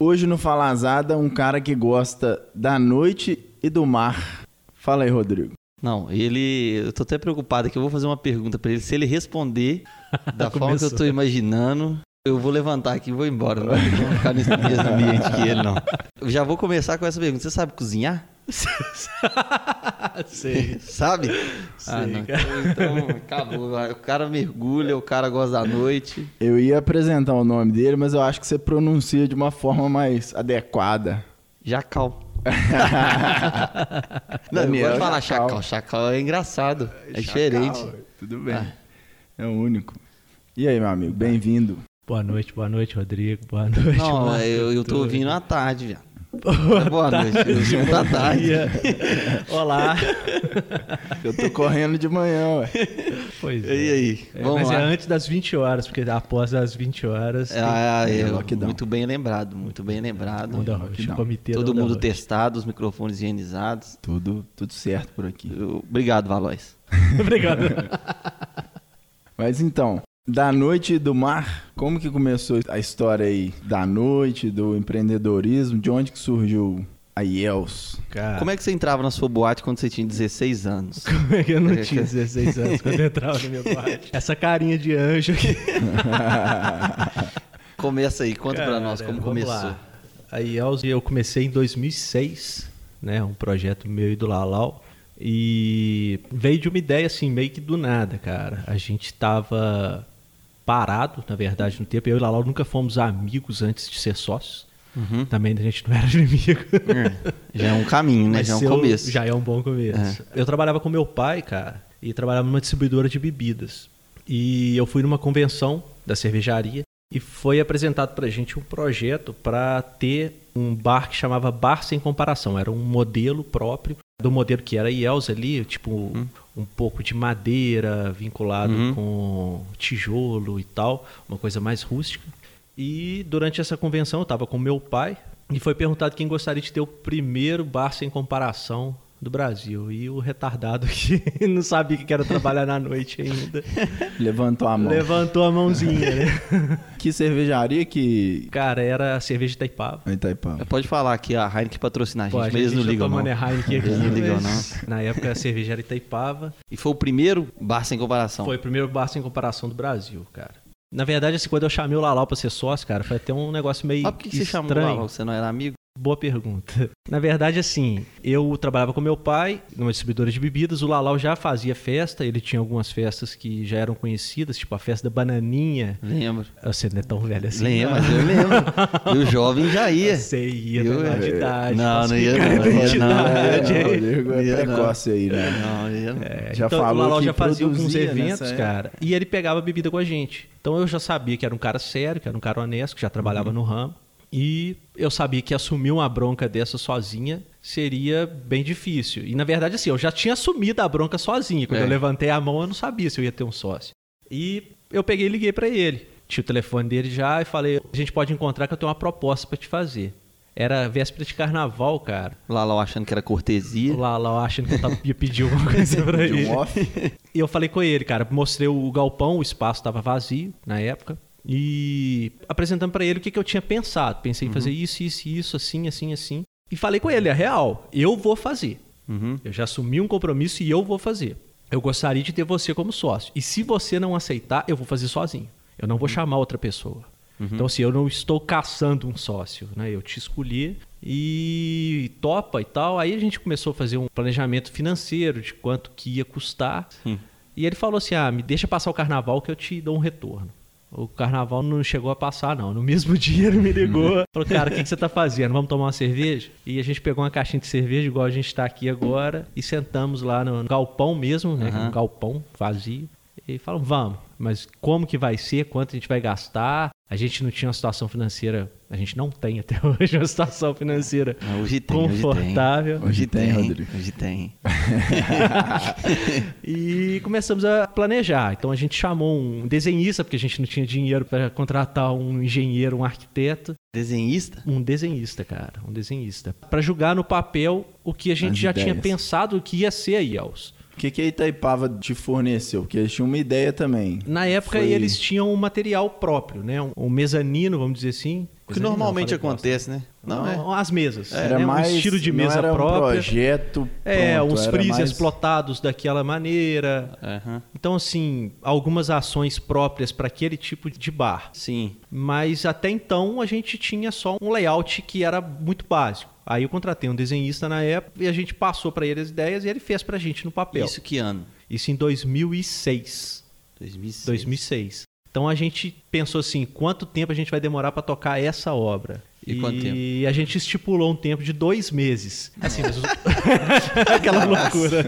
Hoje no Falazada, um cara que gosta da noite e do mar. Fala aí, Rodrigo. Não, ele. Eu tô até preocupado que eu vou fazer uma pergunta pra ele. Se ele responder da forma que eu tô imaginando, eu vou levantar aqui e vou embora. Não vou ficar nesse mesmo ambiente que ele, não. Eu já vou começar com essa pergunta. Você sabe cozinhar? Sei. Sabe? ah, Sei, não. cara. Então, acabou. O cara mergulha, o cara gosta da noite. Eu ia apresentar o nome dele, mas eu acho que você pronuncia de uma forma mais adequada. Jacal. Não, eu Daniel gosto de falar Jacal. chacal. Chacal é engraçado. É diferente. Chacal, Tudo bem. Ah. É o único. E aí, meu amigo, bem-vindo. Boa noite, boa noite, Rodrigo. Boa noite. Não, eu, eu tô ouvindo à tarde, viado. Boa, Boa tarde, noite. Bom tarde. Olá. Eu tô correndo de manhã, ué. Pois E aí? É, Vamos mas lá. é antes das 20 horas, porque após as 20 horas. tem- Ah, é, É, lockdown. muito bem lembrado, muito bem lembrado. Onda comitê Todo mundo testado, os microfones higienizados. Tudo, tudo certo por aqui. Eu- Obrigado, Valois. Obrigado. Mas então, da noite e do mar, como que começou a história aí da noite, do empreendedorismo? De onde que surgiu a IELS? Cara, Como é que você entrava na sua boate quando você tinha 16 anos? como é que eu não tinha 16 anos quando eu entrava na minha boate? Essa carinha de anjo aqui. Começa aí, conta pra nós como começou. lá. A IELS eu comecei em 2006, né? Um projeto meu e do Lalau. E veio de uma ideia assim, meio que do nada, cara. A gente tava parado, na verdade, no tempo. Eu e o Lalau nunca fomos amigos antes de ser sócios. Uhum. Também a gente não era inimigo. É, Já é um caminho, né? Mas Já é um começo. Já é um bom começo. Eu trabalhava com meu pai, cara, e trabalhava numa distribuidora de bebidas. E eu fui numa convenção da cervejaria e foi apresentado pra gente um projeto para ter um bar que chamava Bar Sem Comparação. Era um modelo próprio do modelo que era IELS ali, tipo um pouco de madeira vinculado Uhum. com tijolo e tal, uma coisa mais rústica. E durante essa convenção eu estava com meu pai e foi perguntado quem gostaria de ter o primeiro bar sem comparação do Brasil. E o retardado que não sabia que era trabalhar na noite ainda, Levantou a mão. levantou a mãozinha, né? Que cervejaria que. Cara, era a cerveja de Itaipava. Itaipava. Pode falar que a Heineken patrocina a gente, Pô, mas eles não tá ligam não. é Heineken aqui, Eles não ligam mas Na época a cerveja era Itaipava. E foi o primeiro bar sem comparação. Foi o primeiro bar sem comparação do Brasil, cara. Na verdade, assim, quando eu chamei o Lalau pra ser sócio, cara, foi até um negócio meio Mas por que que você chamou estranho. lá? Você não era amigo? Boa pergunta. Na verdade, assim, eu trabalhava com meu pai numa distribuidora de bebidas. O Lalau já fazia festa, ele tinha algumas festas que já eram conhecidas, tipo a festa da Bananinha. Lembro. Você não é tão velho assim. Lembro, mas eu lembro. E o jovem já ia. Você ia Eu- na de idade. Não, não ia não, não ia de não. idade. É, não, é Ia precoce aí, né? Não, ia não. É, Já então, falou o Lalau já fazia alguns eventos, cara, e ele pegava bebida com a gente. Então eu já sabia que era um cara sério, que era um cara honesto, que já Uhum. trabalhava no ramo. E eu sabia que assumir uma bronca dessa sozinha seria bem difícil. E na verdade, assim, eu já tinha assumido a bronca sozinho. Quando É. eu levantei a mão, eu não sabia se eu ia ter um sócio. E eu peguei e liguei pra ele. Tinha o telefone dele já e falei: a gente pode encontrar que eu tenho uma proposta pra te fazer. Era véspera de carnaval, cara. Lá, lá achando que era cortesia. Lá, lá achando que eu tava, ia pedir alguma coisa pra ele. um off. E eu falei com ele, cara, mostrei o galpão, o espaço estava vazio na época. E apresentando pra ele o que, que eu tinha pensado. Pensei em fazer isso, isso, isso, assim, assim, assim. E falei com ele, é real, eu vou fazer. Uhum. Eu já assumi um compromisso e eu vou fazer. Eu gostaria de ter você como sócio. E se você não aceitar, eu vou fazer sozinho. Eu não vou chamar outra pessoa. Então, assim, eu não estou caçando um sócio, né? Eu te escolhi e topa e tal. Aí a gente começou a fazer um planejamento financeiro de quanto que ia custar. E ele falou assim: ah, me deixa passar o carnaval que eu te dou um retorno. O carnaval não chegou a passar, não. No mesmo dia ele me ligou. Falou, cara, o que, que você tá fazendo? Vamos tomar uma cerveja? E a gente pegou uma caixinha de cerveja, igual a gente tá aqui agora, e sentamos lá no galpão mesmo, né? Aham. Um galpão vazio. E falamos, vamos, mas como que vai ser? Quanto a gente vai gastar? A gente não tinha uma situação financeira, a gente não tem até hoje uma situação financeira Ah, Hoje tem, hoje tem. confortável. Hoje tem, tem, Rodrigo. hoje tem. E começamos a planejar. Então a gente chamou um desenhista, porque a gente não tinha dinheiro para contratar um engenheiro, um arquiteto. Desenhista? Um desenhista, cara, um desenhista. Para julgar no papel o que a gente As já tinha ideias. pensado que ia ser a IELS. O que, que a Itaipava te forneceu? Porque eles tinham uma ideia também. Na época Foi- eles tinham um material próprio, né? Um, um mezanino, vamos dizer assim, O que normalmente acontece, né? Não, não é. As mesas. Era né? mais, um estilo de mesa era própria. Um projeto é, pronto, uns freezers mais... plotados daquela maneira. Uhum. Então, assim, algumas ações próprias para aquele tipo de bar. Sim. Mas até então a gente tinha só um layout que era muito básico. Aí eu contratei um desenhista na época e a gente passou para ele as ideias e ele fez pra gente no papel. Isso que ano? Isso em 2006. 2006. 2006. Então a gente pensou assim, quanto tempo a gente vai demorar para tocar essa obra? E, quanto tempo? E a gente estipulou um tempo de dois meses. Assim, mas... aquela loucura.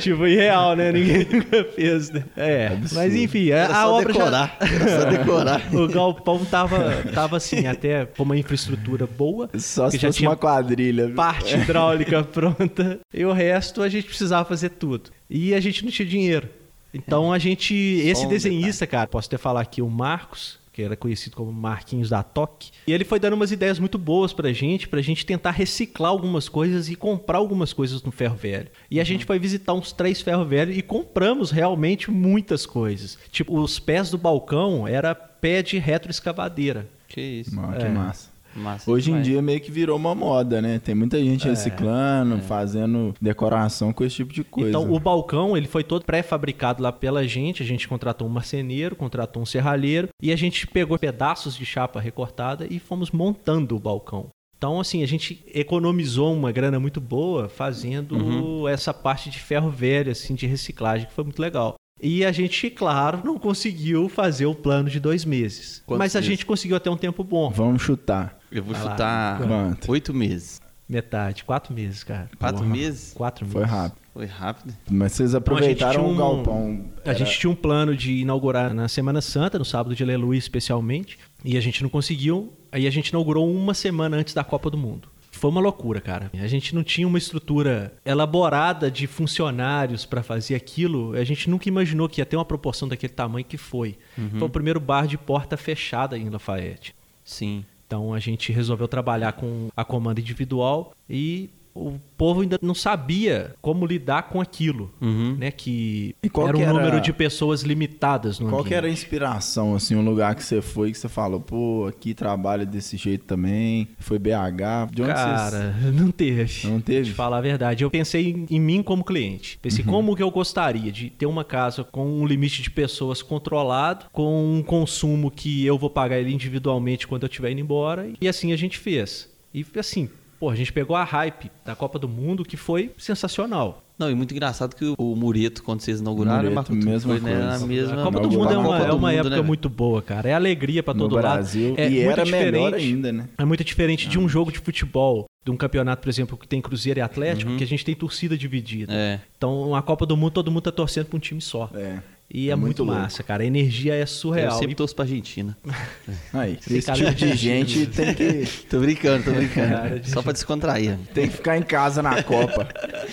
tipo, irreal, né? Ninguém nunca fez, né? É. Absurdo. Mas enfim, a, Era a só obra decorar. já. Era só decorar. o galpão tava, tava assim, até com uma infraestrutura boa. Só se já fosse tinha uma quadrilha. viu? parte hidráulica pronta. E o resto a gente precisava fazer tudo. E a gente não tinha dinheiro. Então a gente. Esse desenhista, cara, posso até falar aqui o Marcos, que era conhecido como Marquinhos da Toque. E ele foi dando umas ideias muito boas pra gente, pra gente tentar reciclar algumas coisas e comprar algumas coisas no ferro velho. E a gente foi visitar uns três ferro velho e compramos realmente muitas coisas. Tipo, os pés do balcão era pé de retroescavadeira. Que isso. Mano, que É. massa. Massa Hoje em demais. dia meio que virou uma moda, né? Tem muita gente É, reciclando, fazendo decoração com esse tipo de coisa. Então, o balcão, ele foi todo pré-fabricado lá pela gente. A gente contratou um marceneiro, contratou um serralheiro e a gente pegou pedaços de chapa recortada e fomos montando o balcão. Então, assim, a gente economizou uma grana muito boa fazendo Uhum. essa parte de ferro velho, assim, de reciclagem, que foi muito legal. E a gente, claro, não conseguiu fazer o plano de dois meses. Quantos mas a meses? gente conseguiu até um tempo bom. Vamos chutar. Eu vou Vai chutar Quanto? oito meses. Metade, quatro meses, cara. Quatro Porra. meses? Quatro meses. Foi rápido. Foi rápido. Mas vocês aproveitaram tinha o um- galpão. A gente tinha um plano de inaugurar na Semana Santa, no sábado de Aleluia especialmente, e a gente não conseguiu. Aí a gente inaugurou uma semana antes da Copa do Mundo. Foi uma loucura, cara. A gente não tinha uma estrutura elaborada de funcionários para fazer aquilo. A gente nunca imaginou que ia ter uma proporção daquele tamanho que foi. Foi o primeiro bar de porta fechada em Lafayette. Sim. Então a gente resolveu trabalhar com a comanda individual e o povo ainda não sabia como lidar com aquilo, Uhum. né? Que E qual era um era- número de pessoas limitadas no Qual que era a inspiração, assim, um lugar que você foi que você falou, pô, aqui trabalha desse jeito também, foi BH, de onde Cara, não teve. Não teve? De falar a verdade. Eu pensei em, em mim como cliente. Pensei Uhum. como que eu gostaria de ter uma casa com um limite de pessoas controlado, com um consumo que eu vou pagar ele individualmente quando eu estiver indo embora. E assim a gente fez. E assim, pô, a gente pegou a hype da Copa do Mundo, que foi sensacional. Não, e muito engraçado que o Mureto, quando vocês inauguraram, Mureto, Marco, mesma foi né, coisa. na mesma... A Copa do Mundo é a uma, é uma Mundo, época né, muito boa, cara. É alegria pra No todo lado. Brasil. É e muito era melhor diferente. ainda, né? É muito diferente de um jogo de futebol, de um campeonato, por exemplo, que tem Cruzeiro e Atlético, que a gente tem torcida dividida. É. Então, a Copa do Mundo, todo mundo tá torcendo pra um time só. É. E é, É muito, muito massa, cara. A energia é Eu surreal. sempre E- torço pra Argentina. Aí, esse cara tipo de de gente tem que, Tô brincando, tô brincando. Cara, de- Só pra descontrair. tem que ficar em casa na Copa.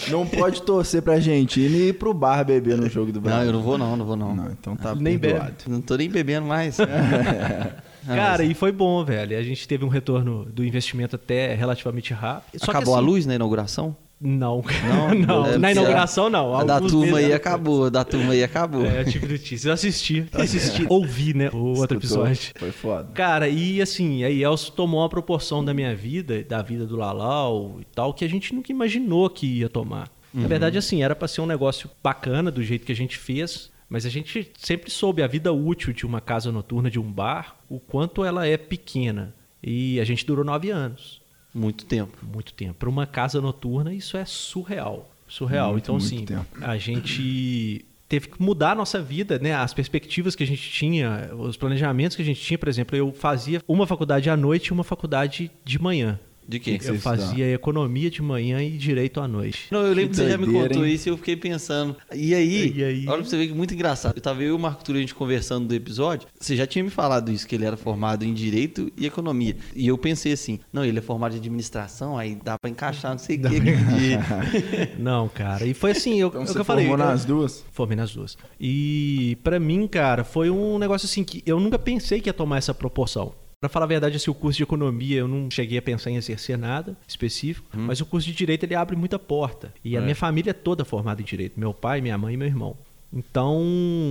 Não pode torcer pra Argentina e ir pro bar beber no jogo do Brasil. Não, eu não vou não, não vou não. Não, então tá Nem perdoado. Não tô nem bebendo mais. Cara, e foi bom, velho. A gente teve um retorno do investimento até relativamente rápido. Só que, Acabou a assim, luz na inauguração? Não, Não? não. É, Na inauguração, não. A da turma aí acabou, a da turma aí acabou. É, eu tive notícia. Eu assisti, assisti, ouvi, né, o outro Escutou? episódio. Foi foda. Cara, e assim, a Elcio tomou uma proporção da minha vida, da vida do Lalau e tal, que a gente nunca imaginou que ia tomar. Na verdade, assim, era pra ser um negócio bacana do jeito que a gente fez, mas a gente sempre soube a vida útil de uma casa noturna, de um bar, o quanto ela é pequena. E a gente durou nove anos. Muito tempo. Muito tempo. Para uma casa noturna, isso é surreal. Surreal. Muito, então, muito assim, tempo. a gente teve que mudar a nossa vida, né? As perspectivas que a gente tinha, os planejamentos que a gente tinha. Por exemplo, eu fazia uma faculdade à noite e uma faculdade de manhã. De quê? que Eu você fazia economia de manhã e direito à noite. Não, eu lembro que Que você já me contou hein? isso e eu fiquei pensando. E aí, E aí? olha pra você ver que é muito engraçado. Eu tava eu e o Marco Túlio, a gente conversando do episódio. Você já tinha me falado isso, que ele era formado em Direito e Economia. E eu pensei assim, não, ele é formado em Administração, aí dá pra encaixar não sei o que. que Não, cara. E foi assim, eu, Então é o você que eu falei. formou eu- nas duas? Formei nas duas. E pra mim, cara, foi um negócio assim que eu nunca pensei que ia tomar essa proporção. Pra falar a verdade, assim, o curso de economia eu não cheguei a pensar em exercer nada específico, mas o curso de direito ele abre muita porta. E a É. minha família é toda formada em direito, meu pai, minha mãe e meu irmão. Então,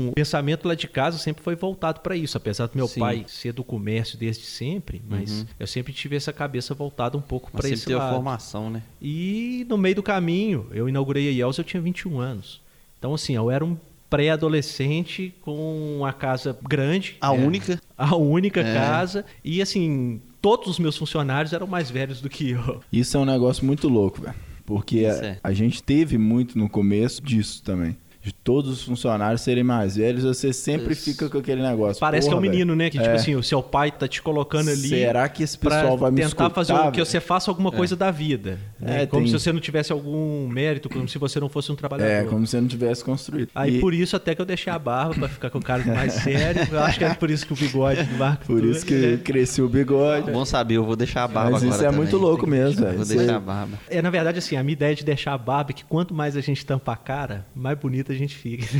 o pensamento lá de casa sempre foi voltado para isso, apesar do meu Sim. pai ser do comércio desde sempre, mas Uhum. eu sempre tive essa cabeça voltada um pouco para esse a lado. formação, né? E no meio do caminho, eu inaugurei a IELS, eu tinha 21 anos. Então, assim, eu era um pré-adolescente com uma casa grande. A né? única. A única É. casa. E, assim, todos os meus funcionários eram mais velhos do que eu. Isso é um negócio muito louco, velho. Porque a, é. a gente teve muito no começo disso também. De todos os funcionários serem mais velhos, você sempre Isso. fica com aquele negócio. Parece que é um Porra, menino, né? Que, tipo É. assim, o seu pai tá te colocando ali. Será que esse Pra pessoal vai me tentar escutar? fazer o, que você faça alguma coisa da vida. né? É, como tem- se você não tivesse algum mérito, como se você não fosse um trabalhador. É, como se não tivesse construído. Aí E por isso até que eu deixei a barba pra ficar com o cara mais sério. Eu acho que é por isso que o bigode do Marco por isso que é. cresceu o bigode. Bom saber, eu vou deixar a barba Mas agora isso é também. muito louco mesmo, velho. Vou deixar é- a barba. É, na verdade, assim, a minha ideia de deixar a barba é que quanto mais a gente tampa a cara, mais bonita a gente fica.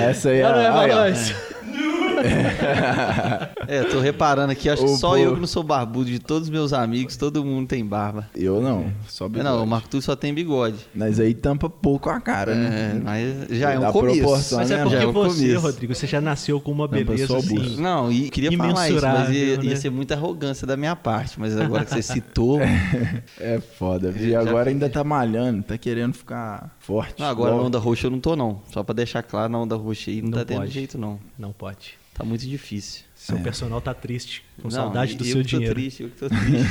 Essa aí é, Não, não é, aí, ó. Valões? É, tô reparando aqui, acho que só pô. eu que não sou barbudo. De todos os meus amigos, todo mundo tem barba. Eu não, só bigode. Não, o Marco Túlio só tem bigode. Mas aí tampa pouco a cara, É, né? mas já é um começo. proporção, Mas é né, porque é um você, começo. Rodrigo, você já nasceu com uma beleza só o assim. busto. Não, e queria falar isso, mas ia, ia né? ser muita arrogância da minha parte. Mas agora que você citou. É foda. E Já agora ainda tá malhando, tá querendo ficar forte. Não, agora na onda roxa eu não tô, não. Só pra deixar claro, na onda roxa aí não, Não tá tendo pode. jeito, não. Não pode. Tá muito difícil. Seu É. personal tá triste, com Não, saudade do eu seu que tô dinheiro. triste, eu que tô triste.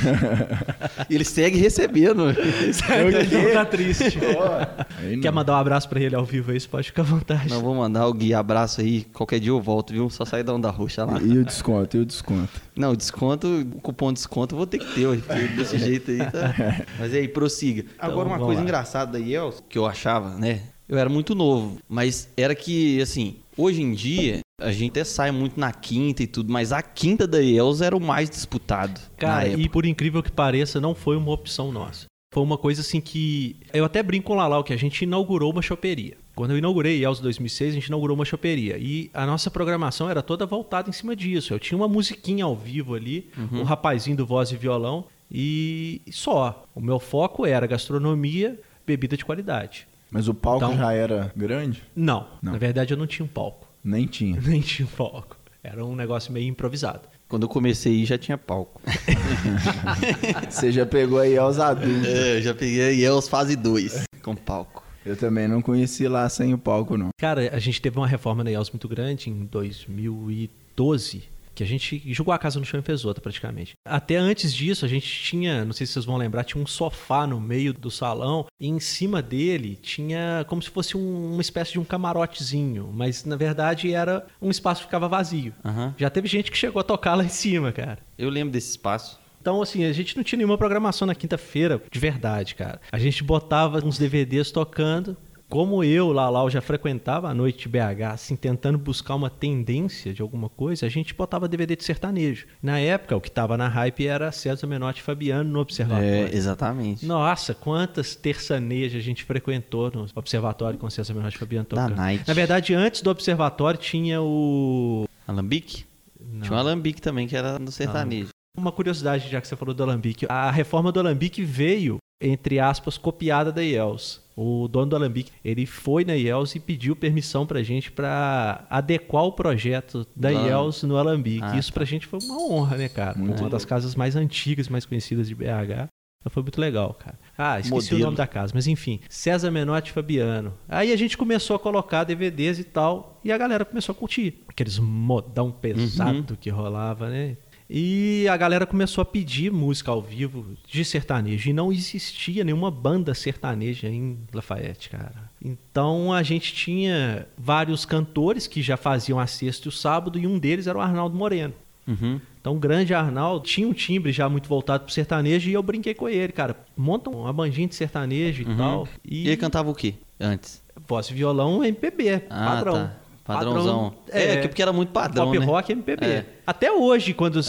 e ele segue recebendo. Ele tá triste. Aí não. Quer mandar um abraço pra ele ao vivo aí? Você pode ficar à vontade. Não, vou mandar o Gui abraço aí. Qualquer dia eu volto, viu? Só sair da onda roxa lá. E o desconto, e o desconto. Não, desconto, o cupom de desconto eu vou ter que ter, hoje, desse jeito aí tá. Mas aí, prossiga. Agora, uma coisa lá. engraçada da IELTS, que eu achava, né? Eu era muito novo, mas era que, assim, hoje em dia, a gente até sai muito na quinta e tudo, mas a quinta da IELTS era o mais disputado. Cara, e por incrível que pareça, não foi uma opção nossa. Foi uma coisa assim que. Eu até brinco com o Lalau que a gente inaugurou uma choperia. Quando eu inaugurei IELTS 2006, a gente inaugurou uma choperia. E a nossa programação era toda voltada em cima disso. Eu tinha uma musiquinha ao vivo ali, um rapazinho do voz e violão, e só. O meu foco era gastronomia, bebida de qualidade. Mas o palco Então- já era grande? Não, Não. na verdade eu não tinha um palco. Nem tinha. Nem tinha palco. Era um negócio meio improvisado. Quando eu comecei aí já tinha palco. Você já pegou aí aos adultos. É, eu já peguei a IELTS fase 2 com palco. Eu também não conheci lá sem o palco, não. Cara, a gente teve uma reforma na IELTS muito grande em 2012, que a gente jogou a casa no chão e fez outra praticamente. Até antes disso, a gente tinha, não sei se vocês vão lembrar, tinha um sofá no meio do salão e em cima dele tinha como se fosse um- uma espécie de um camarotezinho, mas na verdade era um espaço que ficava vazio. Aham. Já teve gente que chegou a tocar lá em cima, cara. Eu lembro desse espaço. Então, assim, a gente não tinha nenhuma programação na quinta-feira, de verdade, cara. A gente botava uns DVDs tocando. Como eu, Lalau, já frequentava a noite de BH, assim, tentando buscar uma tendência de alguma coisa, a gente botava DVD de sertanejo. Na época, o que tava na hype era César Menotti e Fabiano no Observatório. É, exatamente. Nossa, quantas terçanejas a gente frequentou no Observatório com César Menotti e Fabiano tocando. night. Na verdade, antes do Observatório tinha o... Alambique? Tinha um alambique também, que era no sertanejo. Uma curiosidade, já que você falou do Alambique. A reforma do Alambique veio, entre aspas, copiada da IELS. O dono do Alambique, ele foi na IELS e pediu permissão pra gente pra adequar o projeto da Ah. IELS no Alambique. Ah, Isso pra gente foi uma honra, né, cara? Muito uma das casas mais antigas, mais conhecidas de BH. Então foi muito legal, cara. Ah, esqueci Modelo. o nome da casa, mas enfim. César Menotti e Fabiano. Aí a gente começou a colocar DVDs e tal, e a galera começou a curtir. Aqueles modão pesado que rolava, né? E a galera começou a pedir música ao vivo de sertanejo. E não existia nenhuma banda sertaneja em Lafayette, cara. Então a gente tinha vários cantores que já faziam a sexta e o sábado, e um deles era o Arnaldo Moreno. Uhum. Então, o grande Arnaldo tinha um timbre já muito voltado pro sertanejo e eu brinquei com ele, cara. Monta uma bandinha de sertanejo e Uhum. tal. E E, ele cantava o quê antes? voz e violão MPB, Ah, padrão. tá. Padrãozão. É, que porque era muito padrão, Pop né? rock MPB. É. Até hoje, quando.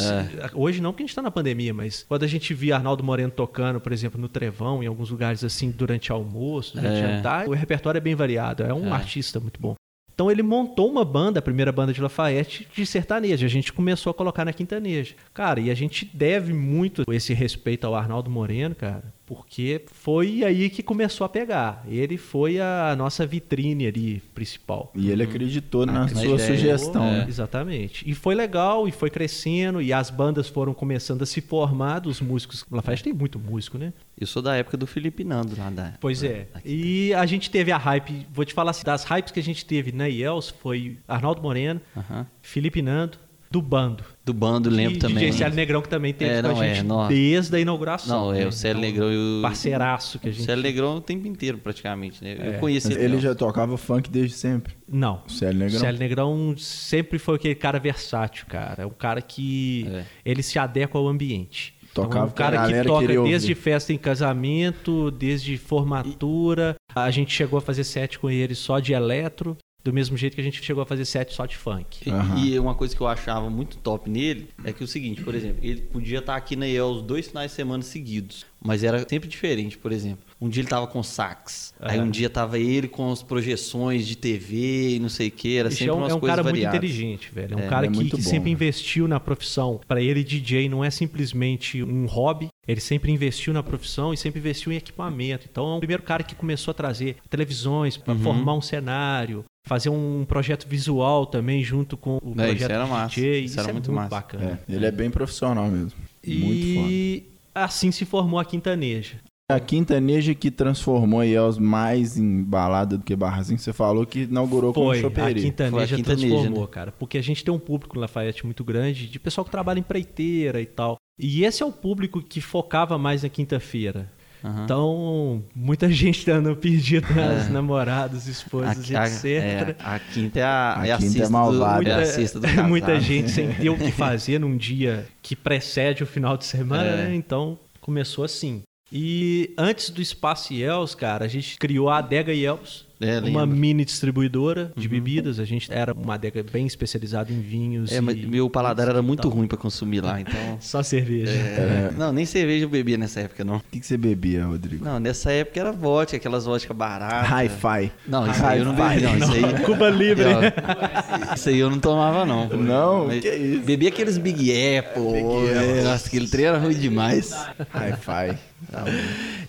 Hoje não, porque a gente tá na pandemia, mas quando a gente via Arnaldo Moreno tocando, por exemplo, no Trevão, em alguns lugares assim, durante almoço, durante É. jantar, o repertório é bem variado. É um É. artista muito bom. Então ele montou uma banda, a primeira banda de Lafayette, de sertanejo. A gente começou a colocar na quintaneja. Cara, e a gente deve muito esse respeito ao Arnaldo Moreno, cara, Porque foi aí que começou a pegar. Ele foi a nossa vitrine ali principal. E ele acreditou na na sua ideia. sugestão. É. né? Exatamente. E foi legal, e foi crescendo, e as bandas foram começando a se formar, dos músicos. Lafayette tem muito músico, né? Eu sou da época do Felipe Nando lá da. Pois é. Aqui. E a gente teve a hype, vou te falar assim, das hypes que a gente teve na IELS foi Arnaldo Moreno, Aham. Felipe Nando, do Bando. Do bando, lembro e também. DJ Célio Negrão, que também teve É, com a é, gente não. desde a inauguração. Não, é né? o Célio Então, Negrão e o. Parceiraço que a O gente... Célio Negrão o tempo inteiro, praticamente, né? É. Eu conheci ele. ele já tocava funk desde sempre. Não. O Célio Negrão. Célio Negrão sempre foi aquele cara versátil, cara. É um cara que É. ele se adequa ao ambiente. Tocava é um cara que toca desde ouvir. festa em casamento, desde formatura. A gente chegou a fazer set com ele só de eletro, do mesmo jeito que a gente chegou a fazer set só de funk. E, Aham. e uma coisa que eu achava muito top nele é que o seguinte, por exemplo, ele podia estar aqui na IELS dois finais de semana seguidos, mas era sempre diferente, por exemplo. Um dia ele tava com sax, aí É. um dia tava ele com as projeções de TV e não sei o que, era Esse sempre é um, é um cara muito variadas. inteligente, velho. É um É, cara é que, muito que bom, sempre né? investiu na profissão. Para ele, DJ não é simplesmente um hobby. Ele sempre investiu na profissão e sempre investiu em equipamento. Então, é o primeiro cara que começou a trazer televisões para Uhum. formar um cenário, fazer um projeto visual também junto com o É, isso projeto era de massa. DJ. Isso Isso, era é muito muito, bacana. É, ele é bem profissional mesmo. Muito foda. E assim se formou a Quintaneja. A quintaneja que transformou a IELS mais em balada do que barrazinho, você falou que inaugurou com Foi, a choperia. Quintaneja, Foi a Quintaneja, transformou, né? cara. Porque a gente tem um público no Lafayette muito grande, de pessoal que trabalha em preiteira e tal. E esse é o público que focava mais na quinta-feira. Aham. Então, muita gente dando pedido nas É. namoradas, esposas, a, a- etc. é, a quinta é a, A é a quinta é malvada. Do, é a cesta do casado. muita gente sem ter o que fazer num dia que precede o final de semana, É. né? Então, começou assim. E antes do Espaço Yels, cara, a gente criou a Adega Yels, É, uma mini distribuidora de bebidas. A gente era uma adega bem especializada em vinhos. É, mas meu paladar era muito ruim pra consumir lá, então... Só cerveja. É, Não, nem cerveja eu bebia nessa época, não. O que, que você bebia, Rodrigo? Não, nessa época era vodka, aquelas vodka baratas. Hi-Fi. Não, isso aí eu não bebi, não. Isso aí, Cuba Libre. Ó, Isso aí eu não tomava, não. Não? Mas Que isso? Bebi aqueles Big Apple. Big é, Apple. Nossa, aquele trem era ruim demais. Hi-Fi.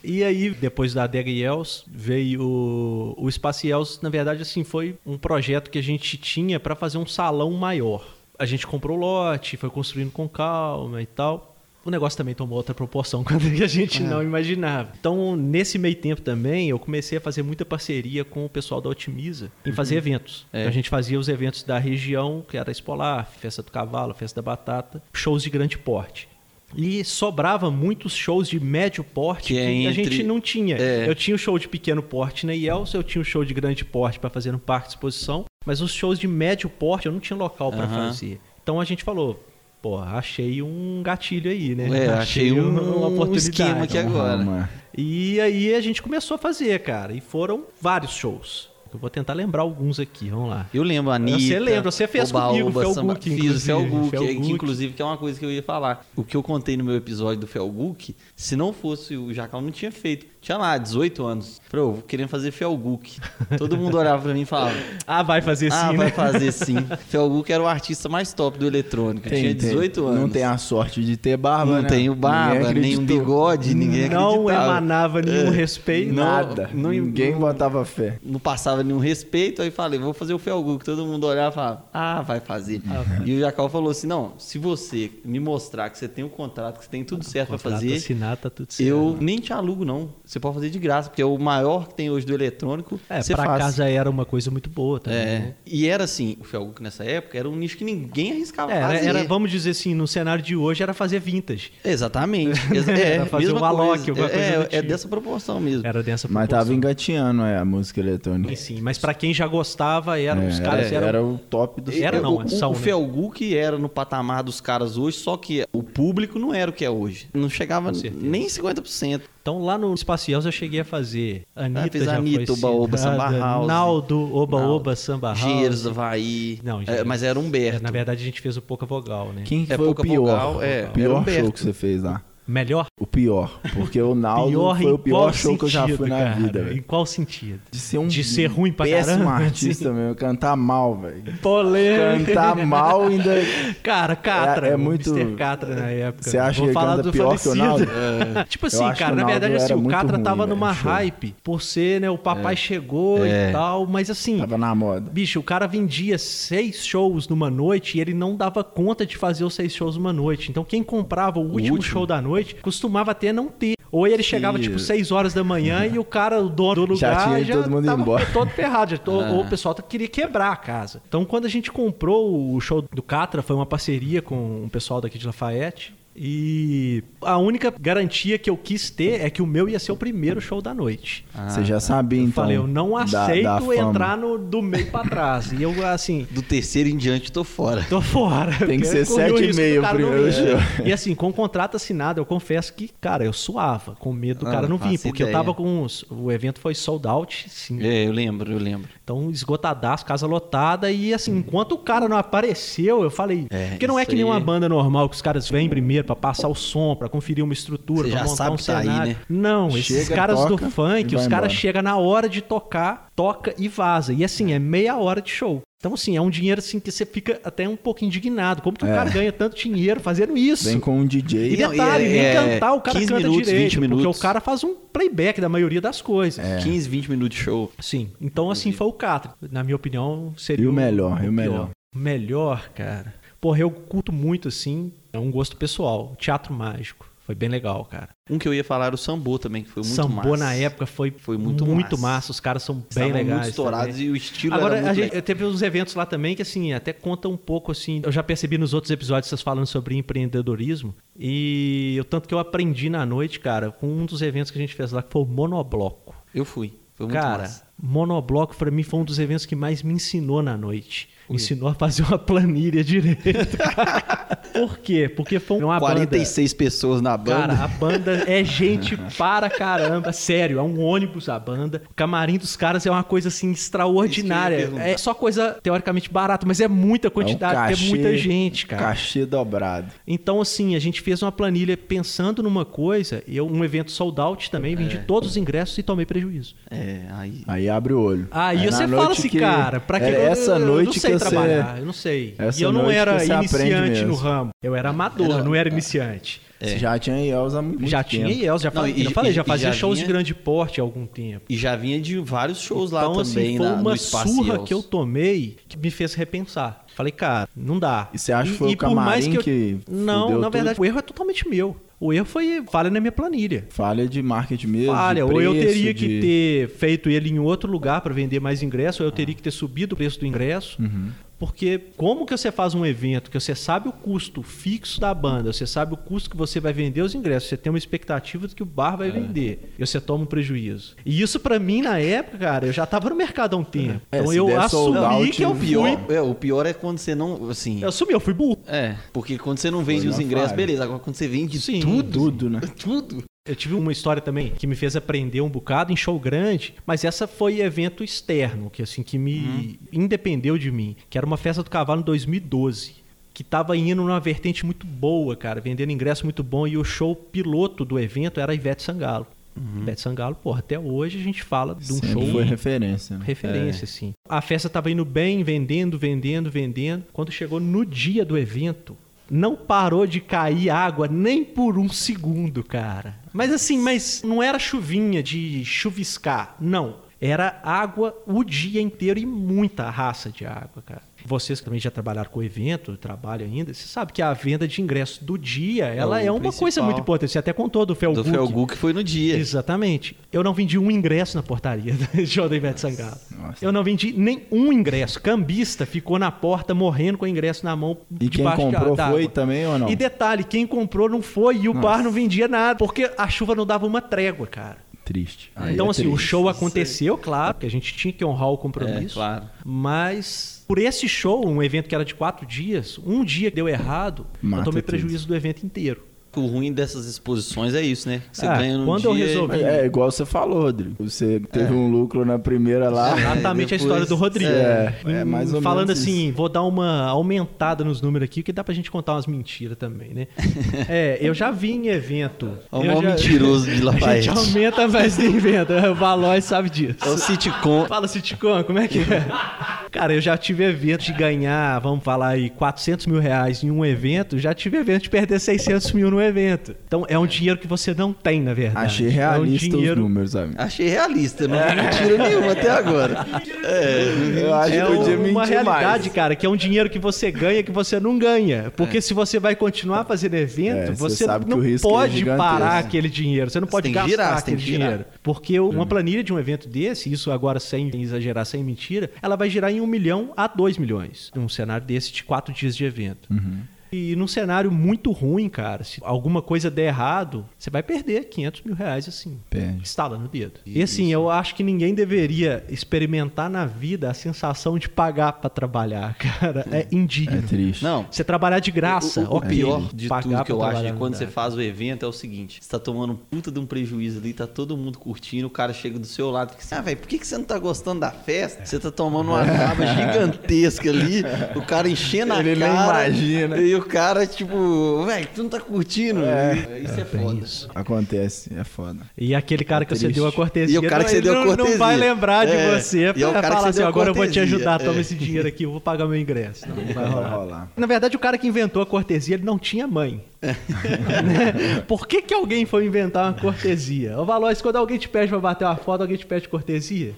E aí, depois da Adega Yels, veio o, o Espaço Yels. Na verdade, assim, foi um projeto que a gente tinha para fazer um salão maior. A gente comprou o lote, foi construindo com calma e tal. O negócio também tomou outra proporção quando a gente não imaginava. Então, nesse meio tempo também, eu comecei a fazer muita parceria com o pessoal da Otimiza em fazer eventos. É. Então, a gente fazia os eventos da região, que era a Espolar, Festa do Cavalo, Festa da Batata, shows de grande porte. E sobrava muitos shows de médio porte Que que, é a entre- gente não tinha. É. Eu tinha o show de pequeno porte na IELS, eu tinha o show de grande porte para fazer no parque de exposição, mas os shows de médio porte eu não tinha local para Aham. fazer. Então a gente falou, pô, achei um gatilho aí, né? É, achei um, um esquema aqui agora. Vamos, E aí a gente começou a fazer, cara, e foram vários shows. Eu vou tentar lembrar alguns aqui, vamos lá. Eu lembro, a Anitta. Você lembra, você fez Oba, comigo, Oba, Felguk, Samba- Fiz o inclusive, Felguk, Felguk. que inclusive que é uma coisa que eu ia falar. O que eu contei no meu episódio do Felguk, se não fosse o Jacal, não tinha feito. Tinha lá, 18 anos. Falei, eu vou querendo fazer Felguk. Todo mundo olhava pra mim e falava, Ah, vai fazer ah, sim, vai né? fazer sim. Felguk era o artista mais top do eletrônico. Tem- tinha 18 tem- anos. Não tem a sorte de ter barba, Não né? tem o barba, nem o acreditou. bigode, ninguém Não acreditava. emanava nenhum É. respeito. Nada. Não- Ninguém não- botava fé. não passava nenhum respeito, aí falei, vou fazer o Felguk. Todo mundo olhava e falava, ah, vai fazer. E o Jacal falou assim, não, se você me mostrar que você tem o contrato, que você tem tudo certo pra Contrato fazer, assinado, tá tudo certo. eu nem te alugo não. Você pode fazer de graça, porque é o maior que tem hoje do eletrônico, É, você pra faz. casa era uma coisa muito boa também. É, né? e era assim, o Felguk nessa época era um nicho que ninguém arriscava É, fazer. era, vamos dizer assim, no cenário de hoje era fazer vintage. Exatamente. Exa- É, Era fazer um Alok, coisa. alguma coisa é, do é tipo. dessa proporção mesmo. Era dessa Mas proporção. tava engatinhando é, a música eletrônica. Sim, sim. Mas pra quem já gostava, eram, É, os caras era, eram... era o top do Era não, o, são, o né? Felguk era no patamar dos caras hoje, só que o público não era o que é hoje. Não chegava nem 50%. Então lá no Espaciais eu cheguei a fazer Anitta, Ah, já Anitta, foi Oba Oba, citada, Samba House. Naldo, Oba Naldo, Oba, Samba House. Engenheiros do Havaí. Não, É, mas era Humberto. É, na verdade a gente fez o pouca vogal, né? Quem que É foi o pouca pior? vogal, é, o pior show que você fez lá? Melhor? O pior. Porque o Naldo Pior foi em o pior show que eu já sentido, fui na cara? vida, Em velho. qual sentido? De ser um De ser ruim pra péssimo caramba, artista assim. mesmo. Cantar mal, velho. Polêmica. Cantar mal ainda. Cara, Catra. É- é o muito- Mr. Catra na época. Você acha Vou que falar canta do pior que o falecido. Naldo? tipo Eu assim, cara, que o na verdade, assim, era o Catra ruim, tava velho, numa show. hype por ser, né? O papai chegou É. e tal, mas assim. Tava na moda. Bicho, o cara vendia seis shows numa noite e ele não dava conta de fazer os seis shows numa noite. Então, quem comprava o último, último? show da noite costumava até não ter. Ou ele chegava, Sim. tipo, seis horas da manhã e o cara, o dono do Já lugar, tinha já todo mundo tava embora. todo ferrado. Já Ah. Ou o pessoal queria quebrar a casa. Então, quando a gente comprou o show do Catra, foi uma parceria com o pessoal daqui de Lafayette. E a única garantia que eu quis ter é que o meu ia ser o primeiro show da noite. Você já sabia, Eu então. falei, eu não da- aceito da fama. entrar no, do meio pra trás. E eu, assim, Do terceiro em diante, tô fora. tô fora. Tem que ser sete e meio o primeiro show. E assim, com o contrato assinado, eu confesso que, cara, eu suava, com medo do Ah, cara não vir. Porque eu ideia. tava com os. O evento foi sold out, sim. É, eu lembro, eu lembro. Então, esgotadaço, casa lotada. E assim, enquanto o cara não apareceu, eu falei. É, porque não é que nem aí- uma banda normal que os caras vêm primeiro pra passar o som, pra conferir uma estrutura, pra montar um tá aí, cenário. né? Não, esses Chega, caras toca do funk, os caras chegam na hora de tocar, toca e vaza. E assim, é meia hora de show. Então, assim, é um dinheiro assim que você fica até um pouco indignado. Como que o É. cara ganha tanto dinheiro fazendo isso? Vem com um DJ. E Não, detalhe, e é- nem é cantar o cara 15 canta minutos, direito. 20 Porque o cara faz um playback da maioria das coisas. 15, 20 minutos de show. Sim. Então, assim, foi o Catra. Na minha opinião, seria E o melhor, e o pior. melhor? O melhor, cara. Porra, eu curto muito, assim. É um gosto pessoal. Teatro mágico. Foi bem legal, cara. Um que eu ia falar era o Sambô também, que foi muito Sambô massa. na época foi, Foi muito muito massa. massa. Os caras são bem Estavam legais. muito estourados também. e o estilo Agora, era a muito gente legal. teve uns eventos lá também que, assim, até conta um pouco, assim. Eu já percebi nos outros episódios vocês falando sobre empreendedorismo. E o tanto que eu aprendi na noite, cara, com um dos eventos que a gente fez lá, que foi o Monobloco. Eu fui. Foi muito Cara, massa. Monobloco pra mim foi um dos eventos que mais me ensinou na noite. Ensinou a fazer uma planilha direito. Por quê? Porque foi uma banda. 46 pessoas na banda. Cara, a banda é gente para caramba. Sério, é um ônibus a banda. O camarim dos caras é uma coisa assim extraordinária. Eu. É só coisa teoricamente barata, mas é muita quantidade, é um cachê, é muita gente, cara. Cachê dobrado. Então, assim, a gente fez uma planilha pensando numa coisa. Eu, um evento sold out também, vendi todos os ingressos e tomei prejuízo. É, aí. Aí abre o olho. Aí É você fala assim, que- cara, pra que é eu, essa eu noite não sei que trabalhar, você eu não sei. Essa e eu não era que iniciante no ramo. Eu era amador, Era- não era iniciante. Você já tinha IELTS há muito já tempo. tinha IELTS, já, Não, e- já falei, já fazia já shows vinha- de grande porte há algum tempo. E já vinha de vários shows lá então, também, assim, foi na, uma surra que eu tomei que me fez repensar. Falei, cara, não dá. E você acha que foi o mais camarim eu- que Não, na tudo? verdade, o erro é totalmente meu. O erro foi falha na minha planilha. Falha de marketing mesmo. Falha, ou eu teria que de- ter feito ele em outro lugar para vender mais ingresso, ou eu teria que ter subido o preço do ingresso. Uhum. Porque como que você faz um evento que você sabe o custo fixo da banda, você sabe o custo que você vai vender os ingressos, você tem uma expectativa do que o bar É. vai vender, e você toma um prejuízo. E isso pra mim na época, cara, eu já tava no mercado há um tempo. É, então se eu assumi out, que eu O pior, fui. é, o pior é quando você não, assim... Eu assumi, eu fui burro. É, porque quando você não vende os ingressos, falha. beleza. Agora quando você vende Sim. tudo, Tudo, né? tudo. Eu tive uma história também que me fez aprender um bocado em show grande, mas essa foi evento externo, que assim que me independeu de mim, que era uma festa do cavalo em 2012, que tava indo numa vertente muito boa, cara, vendendo ingresso muito bom e o show piloto do evento era a Ivete Sangalo. Ivete Sangalo, porra, até hoje a gente fala de um Sempre show foi referência. né? referência, assim. A festa tava indo bem, vendendo, vendendo, vendendo. Quando chegou no dia do evento, não parou de cair água nem por um segundo, cara. Mas assim, mas não era chuvinha de chuviscar, não. Era água o dia inteiro e muita raça de água, cara. Vocês que também já trabalharam com evento, trabalham ainda, você sabe que a venda de ingresso do dia, ela o é, uma principal. coisa muito importante. Você até contou do Felguk. Do Felgu que foi no dia. Exatamente. Eu não vendi um ingresso na portaria show da Ivete Sangalo. Nossa. Eu não vendi nem um ingresso. Cambista ficou na porta morrendo com o ingresso na mão. E quem debaixo de- comprou foi também ou não? E detalhe, quem comprou não foi e o Nossa. bar não vendia nada, porque a chuva não dava uma trégua, cara. Triste. Aí então, é assim, o triste. show aconteceu, claro, porque a gente tinha que honrar o compromisso. É, claro. Mas por esse show, um evento que era de quatro dias, um dia deu errado, Mata eu tomei tudo. prejuízo do evento inteiro. O ruim dessas exposições é isso, né? Você Ah, ganha no quando dia... eu resolvi- É, igual você falou, Rodrigo. Você teve um lucro na primeira lá. Exatamente a depois- história do Rodrigo. É, Em- é mais ou Falando menos assim, vou dar uma aumentada nos números aqui, que dá pra gente contar umas mentiras também, né? é, eu já vi em evento. É maior já- mentiroso de A Lafayette. gente aumenta mais de evento. O Valois sabe disso. É o sitcom. Fala, Citicom, como é que é? Cara, eu já tive evento de ganhar, vamos falar aí, 400 mil reais em um evento. Já tive evento de perder 600 mil no evento. Então, é um dinheiro que você não tem, na verdade. Achei é um realista dinheiro... os números, amigo. Achei realista, não vi mentira nenhuma até agora. É, Eu acho É que podia uma mentir realidade, mais. cara, que é um dinheiro que você ganha que você não ganha. Porque se você vai continuar fazendo evento, É, você você sabe que não é pode parar aquele dinheiro. Você não Você pode tem que gastar girar, você tem aquele dinheiro. Porque uma planilha de um evento desse, isso agora sem exagerar, sem mentira, ela vai girar em um milhão a dois milhões. Num cenário desse de quatro dias de evento. E num cenário muito ruim, cara, se alguma coisa der errado, você vai perder 500 mil reais assim. Perde. Estalando o dedo. E assim, eu acho que ninguém deveria experimentar na vida a sensação de pagar pra trabalhar, cara. É indigno. É triste. Não, Você trabalhar de graça, o, o, o pior de Pagar tudo que eu acho é quando você faz o evento é o seguinte: você tá tomando puta de um prejuízo ali, tá todo mundo curtindo, o cara chega do seu lado e fica assim: ah, velho, por que, que você não tá gostando da festa? Você tá tomando uma cava gigantesca ali, o cara enchendo a Ele nem cara. imagina. E o cara, tipo, velho, tu não tá curtindo. É. Isso é, bem foda. isso. Acontece, é foda. E aquele cara que você deu a cortesia, E o cara que você deu a não, cortesia. não vai lembrar de É. você é o pra que falar você assim, agora eu vou te ajudar, toma É. esse dinheiro aqui, eu vou pagar meu ingresso. Não, não vai rolar. rolar. Na verdade, o cara que inventou a cortesia, ele não tinha mãe. Por que, que alguém foi inventar uma cortesia? Ô, Valois, quando alguém te pede pra bater uma foto, alguém te pede cortesia?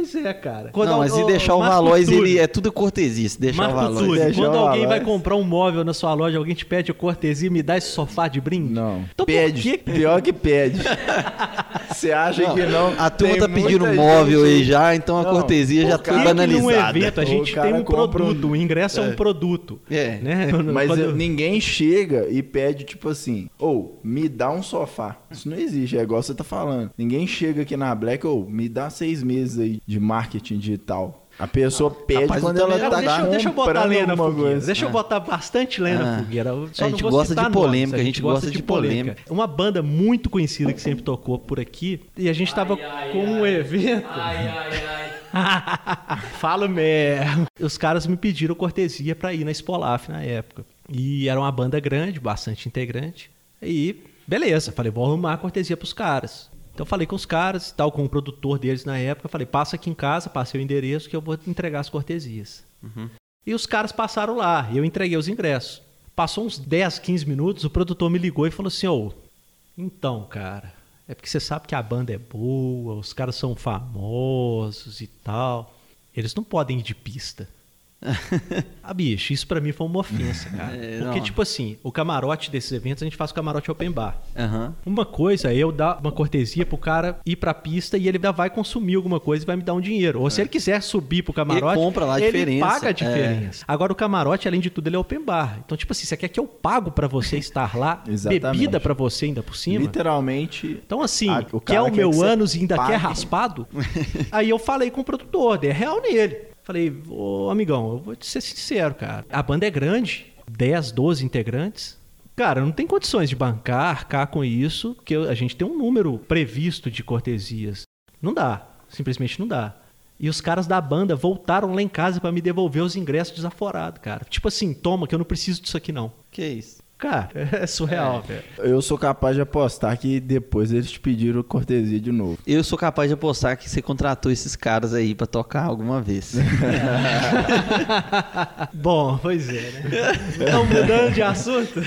Pois é, cara. Quando Não, mas e deixar o Valois, ele é tudo cortesia. Se deixar o Marco Valois. Túlio, Deixar quando o alguém vai Valois. comprar um móvel na sua loja, alguém te pede cortesia, me dá esse sofá de brinde? Não. Então por pede. Pior que pede. Você acha Não, que não? A turma tá pedindo móvel gente- aí já, então a Não, cortesia já o tá banalizada. evento a O gente tem um compra um- produto, o ingresso é, um produto. É. Né? Mas Quando- eu- ninguém chega e pede, tipo assim, ou me dá um sofá. Isso não existe, é igual você tá falando. Ninguém chega aqui na Black, ou me dá seis meses aí de marketing digital. A pessoa pede Rapaz, quando eu ela também tá deixa, eu- deixa eu botar lenha na fogueira. coisa. Deixa eu botar bastante lenha na Ah. fogueira. Eu só A gente gosta de nomes, polêmica, a gente gosta de polêmica. Uma banda muito conhecida que sempre tocou por aqui. E a gente tava com um evento. Falo mesmo. Os caras me pediram cortesia pra ir na Spolaf na época. E era uma banda grande, bastante integrante. E beleza, falei, vou arrumar a cortesia pros caras. Então falei com os caras e tal, com o produtor deles na época, falei, passa aqui em casa, passei o endereço que eu vou entregar as cortesias. E os caras passaram lá, e eu entreguei os ingressos. Passou uns 10, 15 minutos, o produtor me ligou e falou assim: Ô, então, cara, é porque você sabe que a banda é boa, os caras são famosos e tal. Eles não podem ir de pista. ah, bicho, isso pra mim foi uma ofensa, cara. É, Porque, não. tipo assim, o camarote desses eventos, a gente faz o camarote open bar. Aham. Uma coisa é eu dar uma cortesia pro cara ir pra pista e ele ainda vai consumir alguma coisa e vai me dar um dinheiro. Ou se ele quiser subir pro camarote, Ele compra lá a ele diferença. paga a diferença. Agora o camarote, além de tudo, ele é open bar. Então, tipo assim, você quer que eu pago pra você estar lá, bebida pra você ainda por cima? Literalmente. Então, assim, Ah, o quer cara o quer meu que você ânus e ainda pague. quer raspado? Aí eu falei com o produtor, dei real nele. Falei, ô amigão, eu vou te ser sincero, cara. A banda é grande, 10, 12 integrantes. Cara, não tem condições de bancar, arcar com isso, porque a gente tem um número previsto de cortesias. Não dá, simplesmente não dá. E os caras da banda voltaram lá em casa pra me devolver os ingressos desaforados, cara. Tipo assim, toma, que eu não preciso disso aqui não. Que isso? Cara, é surreal, velho. Eu sou capaz de apostar que depois eles te pediram cortesia de novo. Eu sou capaz de apostar que você contratou esses caras aí pra tocar alguma vez. Bom, pois é, né? Estão mudando de assunto?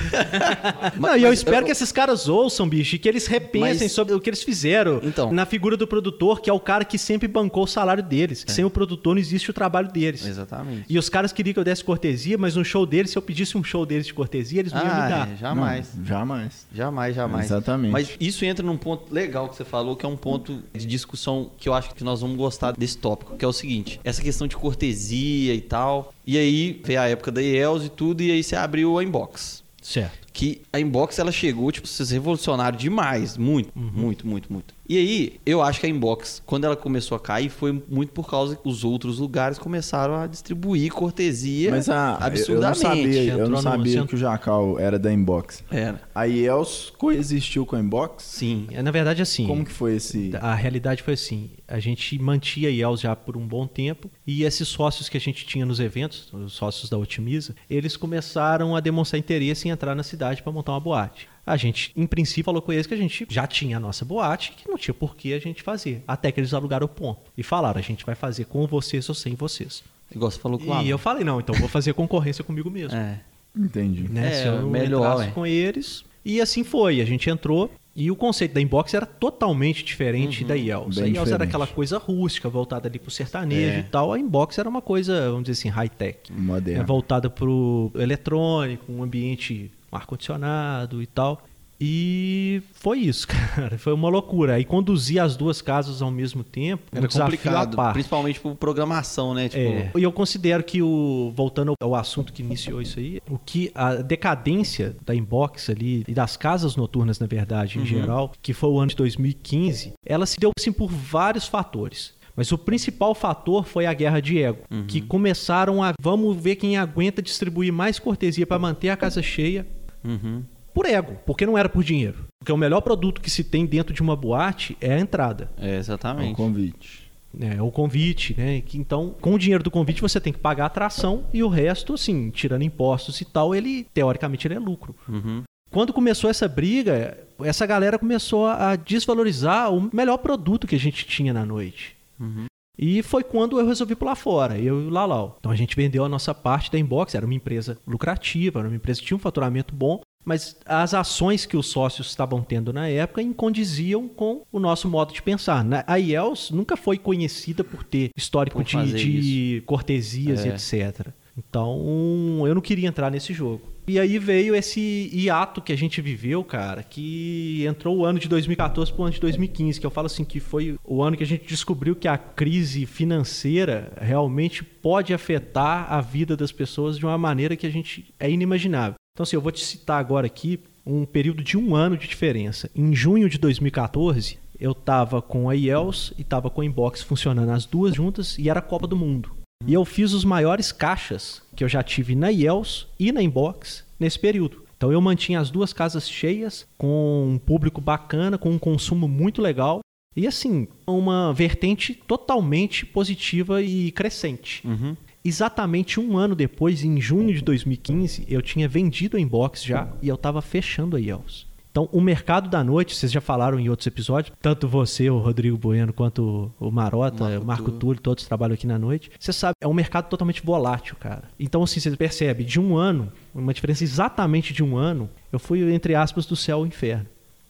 Não, e eu mas espero eu- que esses caras ouçam, bicho, e que eles repensem Mas- sobre o que eles fizeram Então. na figura do produtor, que é o cara que sempre bancou o salário deles. Sem o produtor não existe o trabalho deles. Exatamente. E os caras queriam que eu desse cortesia, mas no show deles, se eu pedisse um show deles de cortesia, eles não iam me Ah, dar. é, jamais. Não, jamais. Jamais, jamais. Exatamente. Mas isso entra num ponto legal que você falou, que é um ponto de discussão que eu acho que nós vamos gostar desse tópico, que é o seguinte: essa questão de cortesia e tal. E aí veio a época da IELS e tudo, e aí você abriu a inbox. Certo. que a inbox ela chegou, tipo, vocês revolucionaram demais. Muito, uhum. muito, muito, muito. E aí, eu acho que a inbox, quando ela começou a cair, foi muito por causa que os outros lugares começaram a distribuir cortesia Mas a, absurdamente. Eu não sabia, eu não sabia que o Jacal era da inbox. Era. A IELS coexistiu com a inbox? Sim, é, na verdade assim. Como que foi esse... A realidade foi assim, a gente mantia a IELS já por um bom tempo e esses sócios que a gente tinha nos eventos, os sócios da Otimiza, eles começaram a demonstrar interesse em entrar na cidade para montar uma boate a gente, em princípio, falou com eles que a gente já tinha a nossa boate, que não tinha por que a gente fazer. Até que eles alugaram o ponto. E falaram, a gente vai fazer com vocês ou sem vocês. Igual você falou com E eu falei, não, então vou fazer concorrência comigo mesmo. É. Entendi. Né? É, Se eu melhor, com eles. E assim foi. A gente entrou. E o conceito da inbox era totalmente diferente uhum, da IELTS. A IELTS era aquela coisa rústica, voltada ali pro sertanejo é. e tal. A inbox era uma coisa, vamos dizer assim, high-tech. Moderna. É, voltada pro eletrônico, um ambiente ar-condicionado e tal. E foi isso, cara. Foi uma loucura. Aí conduzir as duas casas ao mesmo tempo era um complicado, principalmente por programação, né? Tipo... É. E eu considero que o voltando ao assunto que iniciou isso aí, o que a decadência da inbox ali e das casas noturnas, na verdade, em uhum. geral, que foi o ano de 2015, ela se deu assim por vários fatores. Mas o principal fator foi a guerra de ego, uhum. que começaram a vamos ver quem aguenta distribuir mais cortesia para manter a casa cheia. Uhum. Por ego, porque não era por dinheiro. Porque o melhor produto que se tem dentro de uma boate é a entrada. É, exatamente. É o convite. É, o convite, né? Então, com o dinheiro do convite você tem que pagar a atração e o resto, assim, tirando impostos e tal, ele, teoricamente, ele é lucro. Uhum. Quando começou essa briga, essa galera começou a desvalorizar o melhor produto que a gente tinha na noite. Uhum. E foi quando eu resolvi pular fora, eu e o Lalau. Então a gente vendeu a nossa parte da Inbox, era uma empresa lucrativa, era uma empresa que tinha um faturamento bom, mas as ações que os sócios estavam tendo na época incondiziam com o nosso modo de pensar. A IELS nunca foi conhecida por ter histórico por de, de cortesias é. e etc. Então eu não queria entrar nesse jogo. E aí veio esse hiato que a gente viveu, cara, que entrou o ano de 2014 para o ano de 2015, que eu falo assim que foi o ano que a gente descobriu que a crise financeira realmente pode afetar a vida das pessoas de uma maneira que a gente é inimaginável. Então, assim, eu vou te citar agora aqui um período de um ano de diferença. Em junho de 2014, eu estava com a IELS e estava com a Inbox funcionando as duas juntas e era a Copa do Mundo. E eu fiz os maiores caixas que eu já tive na IELS e na Inbox nesse período. Então eu mantinha as duas casas cheias, com um público bacana, com um consumo muito legal. E assim, uma vertente totalmente positiva e crescente. Uhum. Exatamente um ano depois, em junho de 2015, eu tinha vendido a Inbox já e eu estava fechando a IELS. Então, o mercado da noite, vocês já falaram em outros episódios, tanto você, o Rodrigo Bueno, quanto o Marota, Marco o Marco Túlio, todos trabalham aqui na noite. Você sabe, é um mercado totalmente volátil, cara. Então, assim, você percebe, de um ano, uma diferença exatamente de um ano, eu fui, entre aspas, do céu ao inferno.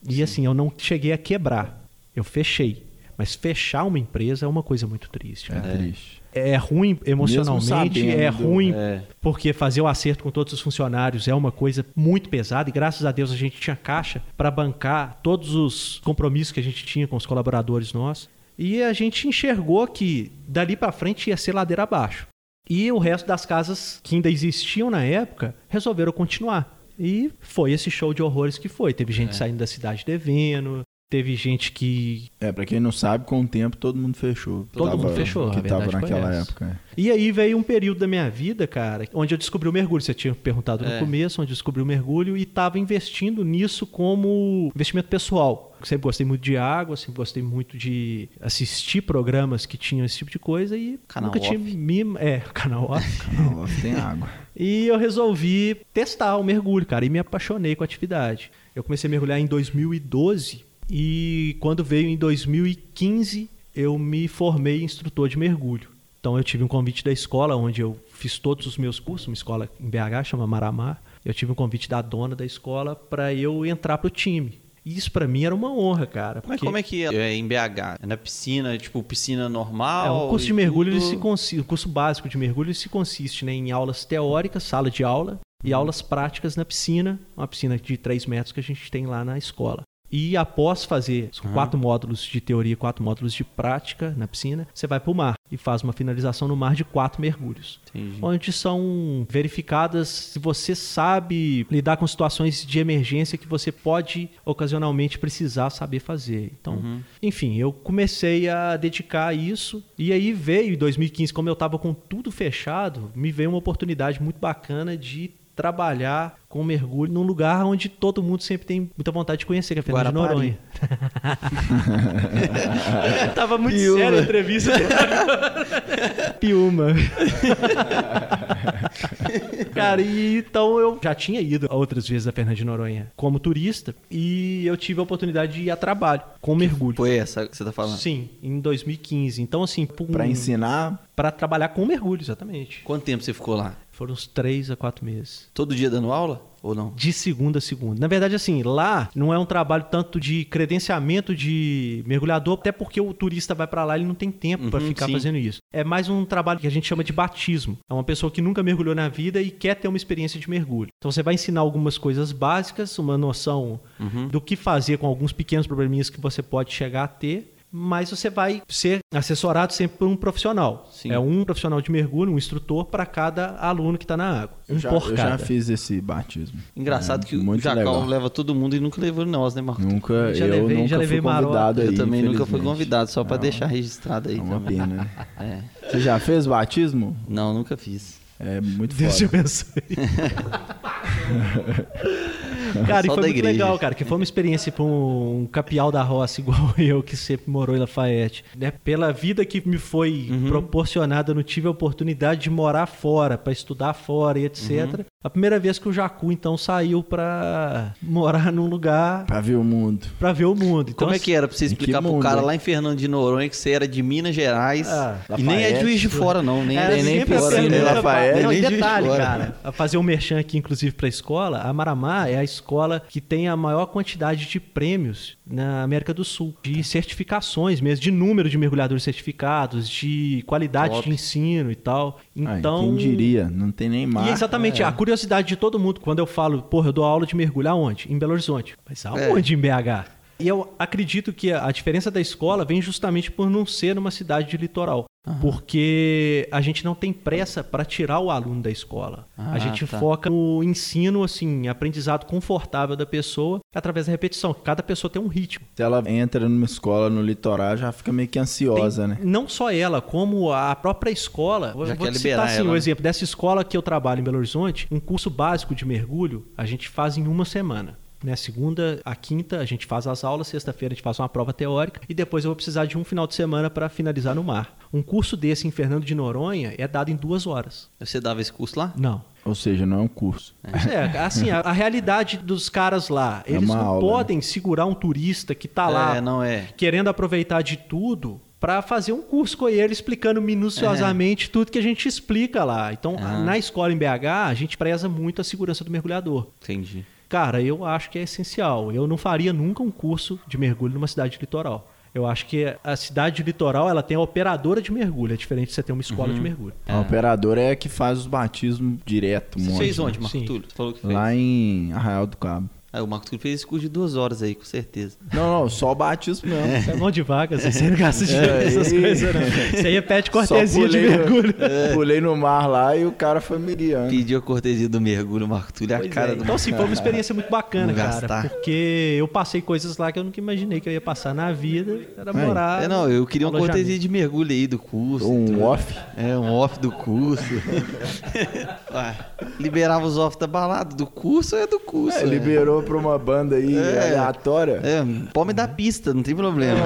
E Sim. assim, eu não cheguei a quebrar. Eu fechei. Mas fechar uma empresa é uma coisa muito triste. É cara. É triste é ruim emocionalmente, é ruim é. porque fazer o acerto com todos os funcionários é uma coisa muito pesada e graças a Deus a gente tinha caixa para bancar todos os compromissos que a gente tinha com os colaboradores nossos. E a gente enxergou que dali para frente ia ser ladeira abaixo. E o resto das casas que ainda existiam na época resolveram continuar. E foi esse show de horrores que foi. Teve gente é. saindo da cidade devendo, Teve gente que. É, pra quem não sabe, com o tempo todo mundo fechou. Todo tava, mundo fechou, Que tava naquela época. É. E aí veio um período da minha vida, cara, onde eu descobri o mergulho. Você tinha perguntado no é. começo, onde eu descobri o mergulho e tava investindo nisso como investimento pessoal. Sempre gostei muito de água, sempre gostei muito de assistir programas que tinham esse tipo de coisa e canal nunca off. tinha me... É, canal off. canal off tem água. E eu resolvi testar o mergulho, cara, e me apaixonei com a atividade. Eu comecei a mergulhar em 2012 e quando veio em 2015, eu me formei instrutor de mergulho. Então eu tive um convite da escola, onde eu fiz todos os meus cursos, uma escola em BH, chama Maramar. Eu tive um convite da dona da escola para eu entrar pro time. E isso para mim era uma honra, cara. Porque... Mas como é que é, é em BH? É na piscina, tipo piscina normal? É, um curso de mergulho, tudo... ele se consiste, o curso básico de mergulho ele se consiste né, em aulas teóricas, sala de aula, e aulas práticas na piscina, uma piscina de 3 metros que a gente tem lá na escola. E após fazer quatro módulos de teoria, quatro módulos de prática na piscina, você vai para o mar e faz uma finalização no mar de quatro mergulhos. Entendi. Onde são verificadas se você sabe lidar com situações de emergência que você pode ocasionalmente precisar saber fazer. Então, enfim, eu comecei a dedicar a isso e aí veio em 2015, como eu estava com tudo fechado, me veio uma oportunidade muito bacana de trabalhar com mergulho num lugar onde todo mundo sempre tem muita vontade de conhecer, que é Fernando de. Noronha. Tava muito Piúma. séria a entrevista. Piuma. Cara, e então eu já tinha ido outras vezes a Fernando de Noronha como turista e eu tive a oportunidade de ir a trabalho com mergulho. Foi essa que você tá falando? Sim, em 2015. Então, assim, por- Pra ensinar, pra trabalhar com mergulho, exatamente. Quanto tempo você ficou lá? Foram uns três a quatro meses. Todo dia dando aula? Ou não? De segunda a segunda. Na verdade, assim, lá não é um trabalho tanto de credenciamento de mergulhador, até porque o turista vai pra lá e ele não tem tempo pra Uhum, ficar sim. fazendo isso. É mais um trabalho que a gente chama de batismo. É uma pessoa que nunca mergulhou na vida e quer ter uma experiência de mergulho. Então você vai ensinar algumas coisas básicas, uma noção Uhum. do que fazer com alguns pequenos probleminhas que você pode chegar a ter. Mas você vai ser assessorado sempre por um profissional. Sim. É um profissional de mergulho, um instrutor para cada aluno que está na água. Um eu já, por eu já fiz esse batismo. Engraçado É, que o Jacal legal. leva todo mundo e nunca levou nós, né, Marco? Nunca, Já eu levei- nunca já levei fui convidado aí, Eu também nunca fui convidado, só pra Não, deixar registrado aí É uma também. pena, né? É. Você já fez batismo? Não, nunca fiz. É muito Deus te foda. abençoe. cara, e Só foi da muito igreja. legal, cara, que foi uma experiência para um capial da roça igual eu, que sempre morou em Lafayette. Né? Pela vida que me foi Uhum. proporcionada, eu não tive a oportunidade de morar fora, para estudar fora e etc. Uhum. A primeira vez que o Jacu, então, saiu para morar num lugar Pra ver o mundo. para ver o mundo. Então, Como é que era pra você explicar pro mundo, cara hein? lá em Fernando de Noronha que você era de Minas Gerais Ah, e nem é juiz de fora, não. Nem é nem sempre a piscina, pergunta, Lafayette, Não, e de detalhe, cara, a fazer um merchan aqui, inclusive, para a escola, a Maramá é a escola que tem a maior quantidade de prêmios na América do Sul, de certificações mesmo, de número de mergulhadores certificados, de qualidade Top. de ensino e tal. Ai, Então, quem diria? Não tem nem mar. e exatamente, a curiosidade de todo mundo, quando eu falo, porra, eu dou aula de mergulho aonde? Em Belo Horizonte. Mas aonde em BH? E eu acredito que a diferença da escola vem justamente por não ser numa cidade de litoral. Porque a gente não tem pressa para tirar o aluno da escola. Ah, a gente tá. foca no ensino, assim, aprendizado confortável da pessoa através da repetição. Cada pessoa tem um ritmo. Se ela entra numa escola no litoral, já fica meio que ansiosa, né? Não só ela, como a própria escola. Vou- Já vou quer te liberar citar assim, ela, um né? exemplo dessa escola que eu trabalho em Belo Horizonte, um curso básico de mergulho, a gente faz em uma semana. Né? Segunda a quinta a gente faz as aulas, sexta-feira a gente faz uma prova teórica e depois eu vou precisar de um final de semana para finalizar no mar. Um curso desse em Fernando de Noronha é dado em duas horas. Você dava esse curso lá? Não. Ou seja, não é um curso. É, assim, a, a realidade dos caras lá, É eles uma não aula, podem segurar um turista que tá lá É, não é. querendo aproveitar de tudo para fazer um curso com ele explicando minuciosamente tudo que a gente explica lá. Então, Ah. na escola em BH, a gente preza muito a segurança do mergulhador. Entendi. Cara, eu acho que é essencial. Eu não faria nunca um curso de mergulho numa cidade litoral. Eu acho que a cidade litoral ela tem a operadora de mergulho, é diferente de você ter uma escola Uhum. de mergulho. A operadora é a que faz os batismos direto. um Você monte, fez né? onde, Marco. Túlio? Você falou que fez. Lá em Arraial do Cabo. Aí o Marco Túlio fez esse curso de duas horas aí, com certeza. Não, não, só o batismo mesmo. Você é mão de vaca, você não gasta dinheiro É, nessas e- coisas, não. Você aí pede Só cortesia de pulei no- mergulho. Pulei no mar lá e o cara foi me guiando. Pediu a cortesia do mergulho, Marco Túlio, a Pois cara é. do Então, assim, foi uma experiência muito bacana, Não cara. gastar. Porque eu passei coisas lá que eu nunca imaginei que eu ia passar na vida. Era Aí. morar. É, não, eu queria uma cortesia de mergulho aí do curso. Um tudo. off. É, um off do curso. Ué, liberava os off da balada. Do curso é do curso. É, liberou pra uma banda aí É. aleatória. É, pode me dar pista, não tem problema.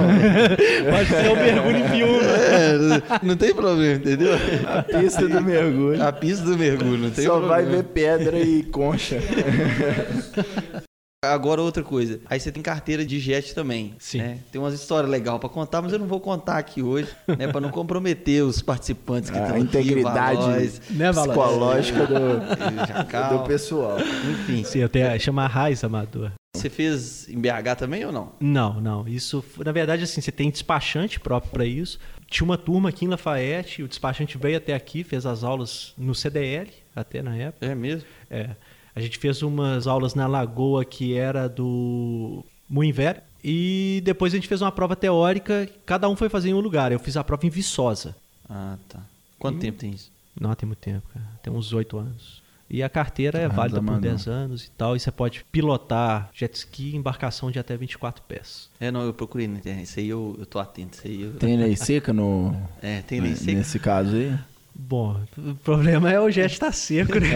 Pode ser um mergulho em piúma. É, não- tem problema, entendeu? A pista do mergulho. A pista do mergulho, não tem Só problema. vai ver pedra e concha. Agora outra coisa. Aí você tem carteira de jet também. Sim. né? Tem umas histórias legais pra contar, mas eu não vou contar aqui hoje, né? Pra não comprometer os participantes que estão A aqui, integridade Valois, Né, psicológica do, do pessoal. Enfim. Sim, eu tenho, chama Raiz Amador. Você fez em BH também ou não? Não, não. Isso, na verdade, assim, você tem despachante próprio para isso. Tinha uma turma aqui em Lafayette, o despachante veio até aqui, fez as aulas no CDL, até na época. É mesmo? É. A gente fez umas aulas na Lagoa que era do Moinho Velho. E depois a gente fez uma prova teórica, cada um foi fazer em um lugar. Eu fiz a prova em Viçosa. Ah, tá. Quanto E- tempo tem isso? Não, tem muito tempo, cara. Tem uns oito anos. E a carteira é válida por mano. 10 anos e tal. E você pode pilotar jet ski, embarcação de até 24 pés. É, não, eu procurei na internet. Isso aí eu, eu tô atento. Isso aí eu... Tem lei seca no. É, tem lei seca. Nesse caso aí? Bom, o problema é o jet estar seco, né?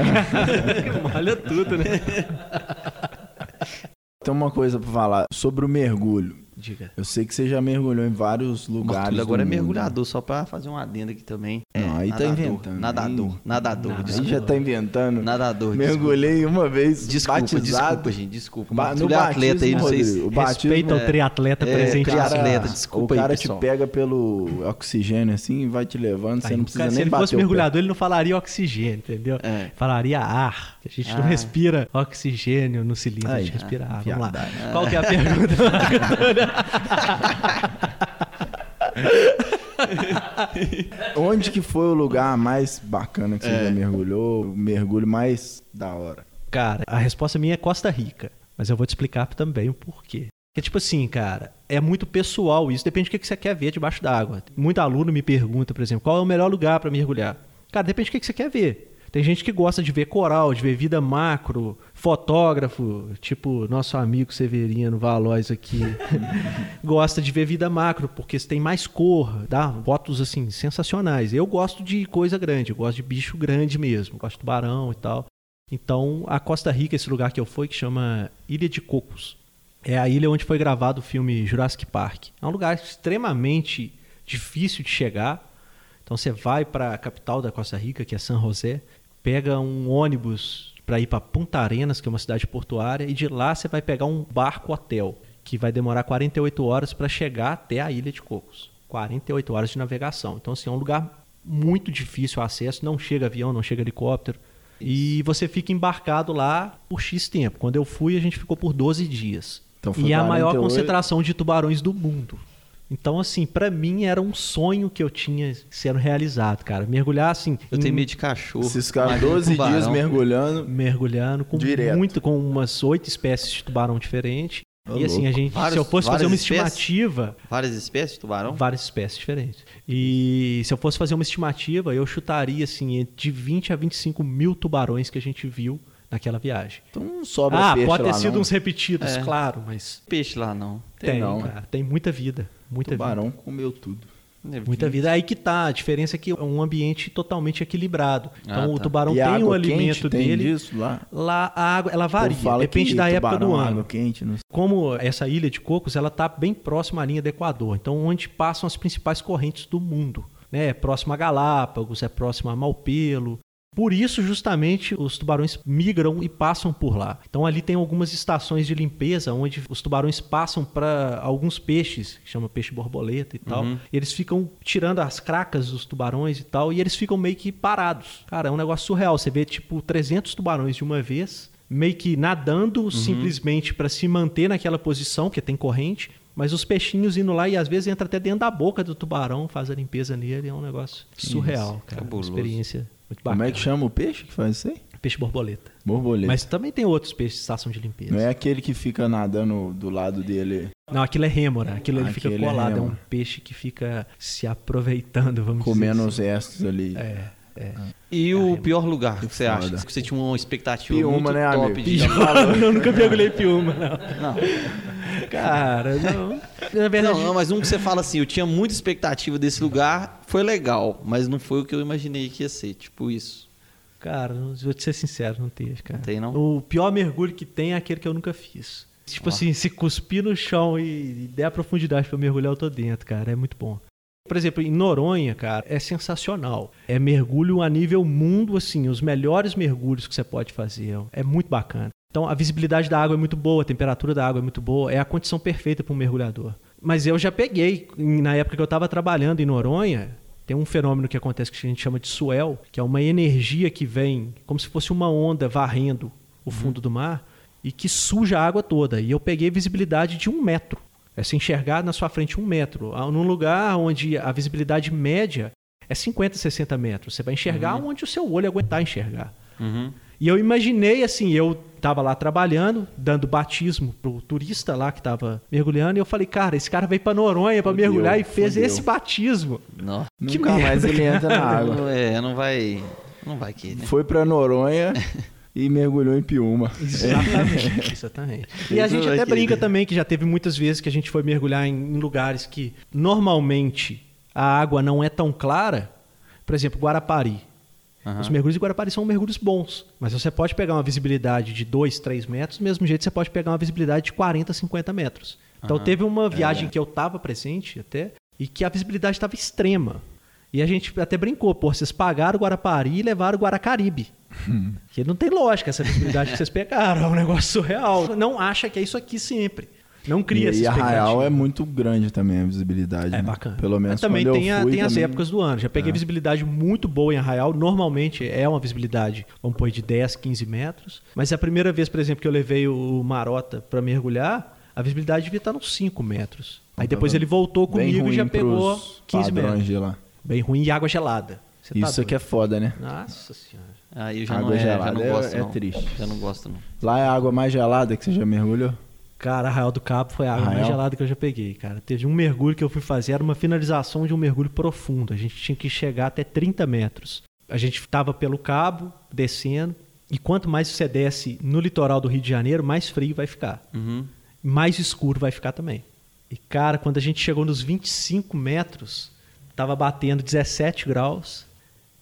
Molha tudo, né? Tem uma coisa pra falar sobre o mergulho. Diga. Eu sei que você já mergulhou em vários O lugares. Do agora é mundo. mergulhador, só pra fazer um adendo aqui também. É, Não, aí tá nadador, inventando. Nadador, Aí- nadador. Nada. Aí desculpa. já tá inventando. Nadador, Mergulhei uma vez, Desculpa, batizado. desculpa, gente, desculpa. Ba- no é atleta aí, não sei se... O Respeita é- o triatleta é, presente. triatleta. desculpa o aí, cara pessoal. te pega pelo oxigênio assim e vai te levando, você Aí, não o precisa cara, se nem ele bater fosse o pé. mergulhador, ele não falaria oxigênio, entendeu? É. Falaria ar. A gente não Ah. respira oxigênio no cilindro, a Aí, gente respira ar. Vamos lá. viadagem. Qual que é a pergunta? Onde que foi o lugar mais bacana que você É. já mergulhou? O mergulho mais da hora? Cara, a resposta minha é Costa Rica. Mas eu vou te explicar também o porquê. Porque, tipo assim, cara, é muito pessoal isso. Depende do que que você quer ver debaixo d'água. Muito aluno me pergunta, por exemplo, qual é o melhor lugar para mergulhar? Cara, depende do que que você quer ver. Tem gente que gosta de ver coral, de ver vida macro, fotógrafo, tipo nosso amigo Severino Valois aqui, gosta de ver vida macro, porque tem mais cor, dá fotos assim sensacionais. Eu gosto de coisa grande, eu gosto de bicho grande mesmo, gosto de tubarão e tal. Então, a Costa Rica, esse lugar que eu fui, que chama Ilha de Cocos, é a ilha onde foi gravado o filme Jurassic Park. É um lugar extremamente difícil de chegar. Então, você vai para a capital da Costa Rica, que é San José, pega um ônibus para ir para Punta Arenas, que é uma cidade portuária, e de lá você vai pegar um barco hotel, que vai demorar 48 horas para chegar até a Ilha de Cocos. 48 horas de navegação. Então, assim, é um lugar muito difícil o acesso, não chega avião, não chega helicóptero. E você fica embarcado lá por X tempo. Quando eu fui, a gente ficou por 12 dias. Então e é a maior 48. concentração de tubarões do mundo. Então, assim, pra mim era um sonho que eu tinha sendo realizado, cara. Mergulhar assim. Eu em- tenho medo de cachorro. Esses caras imagina 12 tubarão. dias mergulhando. mergulhando com Direto. muito com umas oito espécies de tubarão diferentes. Ô, e assim, a louco. gente, se eu fosse fazer uma espécies? estimativa, Várias espécies de tubarão? várias espécies diferentes. E se eu fosse fazer uma estimativa, eu chutaria assim de 20 a 25 mil tubarões que a gente viu naquela viagem. Então não sobra Ah, peixe pode ter lá, sido não. uns repetidos, É. claro, mas Peixe lá não. tem, não, cara, tem muita vida, muita vida. Tubarão comeu tudo. Muita vida. Aí que tá, a diferença é que é um ambiente totalmente equilibrado. Então Ah, o tá. tubarão e tem o alimento quente tem dele. disso lá? Lá a água, ela O varia, fala depende da época do ano. água quente, não sei. Como essa ilha de Cocos, ela está bem próxima à linha do Equador, então onde passam as principais correntes do mundo. Né? É próximo a Galápagos, é próximo a Malpelo. Por isso, justamente, os tubarões migram e passam por lá. Então ali tem algumas estações de limpeza onde os tubarões passam para alguns peixes, que chama peixe borboleta e tal. Uhum. E eles ficam tirando as cracas dos tubarões e tal, e eles ficam meio que parados. Cara, é um negócio surreal. Você vê tipo 300 tubarões de uma vez, meio que nadando simplesmente para se manter naquela posição, porque tem corrente, mas os peixinhos indo lá e às vezes entra até dentro da boca do tubarão, faz a limpeza nele, é um negócio surreal, cara. Uma cabuloso. experiência muito bacana. Como é que chama o peixe que faz isso aí? Peixe borboleta. Borboleta. Mas também tem outros peixes de estação de limpeza. Não é aquele que fica nadando do lado dele, Não, aquilo é rêmora. Aquilo ele fica Aquele é colado. É, um rêmora. peixe que fica se aproveitando, vamos comendo os dizer restos ali. assim. É, é. E o pior lugar que você foda. acha? Que você tinha uma expectativa Piuma, muito né, top amigo? de... Pior, eu nunca mergulhei piuma, não. Não. Cara, não. Na verdade, Não, não, mas um que você fala assim, eu tinha muita expectativa desse lugar, foi legal, mas não foi o que eu imaginei que ia ser, tipo isso. cara, vou te ser sincero, não teve, cara. Não tem, não? O pior mergulho que tem é aquele que eu nunca fiz. Tipo Ó. assim, se cuspir no chão e, der a profundidade pra mergulhar, eu tô dentro, cara. É muito bom. Por exemplo, em Noronha, cara, é sensacional. É mergulho a nível mundo, assim, os melhores mergulhos que você pode fazer. É muito bacana. Então, a visibilidade da água é muito boa, a temperatura da água é muito boa, é a condição perfeita para um mergulhador. Mas eu já peguei, na época que eu estava trabalhando em Noronha, tem um fenômeno que acontece que a gente chama de swell, que é uma energia que vem como se fosse uma onda varrendo o fundo do mar e que suja a água toda. E eu peguei visibilidade de um metro. É se enxergar na sua frente um metro. Ah, Num lugar onde a visibilidade média é 50, 60 metros. Você vai enxergar onde o seu olho aguentar enxergar. Uhum. E eu imaginei assim, eu tava lá trabalhando, dando batismo pro turista lá que tava mergulhando, e eu falei, cara, esse cara veio pra Noronha pra Fudeu, mergulhar e fez fudeu. esse batismo. Não. Que Nunca mais merda, ele entra na água. Não, é, não vai. Não vai que, né? Foi pra Noronha e mergulhou em Piúma. Exatamente, exatamente. E a gente até brinca também que já teve muitas vezes que a gente foi mergulhar em, em lugares que normalmente a água não é tão clara. Por exemplo, Guarapari. Aham. Os mergulhos de Guarapari são mergulhos bons, mas você pode pegar uma visibilidade de 2, 3 metros, do mesmo jeito você pode pegar uma visibilidade de 40, 50 metros. Então Aham. teve uma viagem É. que eu estava presente até, e que a visibilidade estava extrema. E a gente até brincou, pô, vocês pagaram o Guarapari e levaram o Guaracaribe. que não tem lógica essa visibilidade que vocês pegaram, é um negócio surreal. Não acha que é isso aqui sempre. Não cria essa E, e Arraial é muito grande também a visibilidade. É né? bacana. Pelo menos Mas também tem, eu a- fui tem as também- épocas do ano. Já peguei É. visibilidade muito boa em Arraial. Normalmente é uma visibilidade, vamos pôr, de 10, 15 metros. Mas a primeira vez, por exemplo, que eu levei o Marota para mergulhar, a visibilidade devia estar nos 5 metros. Aí depois Tava ele voltou comigo e já pegou pros 15 padrões metros. de lá. Bem ruim e água gelada. Você tá Isso doido. que é foda, né? Nossa senhora. Aí eu já Água não, é, já gelada não é- gosto, é não. triste. Já não gosto, não. Lá é a água mais gelada que você já mergulhou? Cara, Arraial do Cabo foi a água mais gelada que eu já peguei, cara. Teve um mergulho que eu fui fazer, era uma finalização de um mergulho profundo. A gente tinha que chegar até 30 metros. A gente estava pelo cabo, descendo, e quanto mais você desce no litoral do Rio de Janeiro, mais frio vai ficar. Uhum. Mais escuro vai ficar também. E, cara, quando a gente chegou nos 25 metros, tava batendo 17 graus.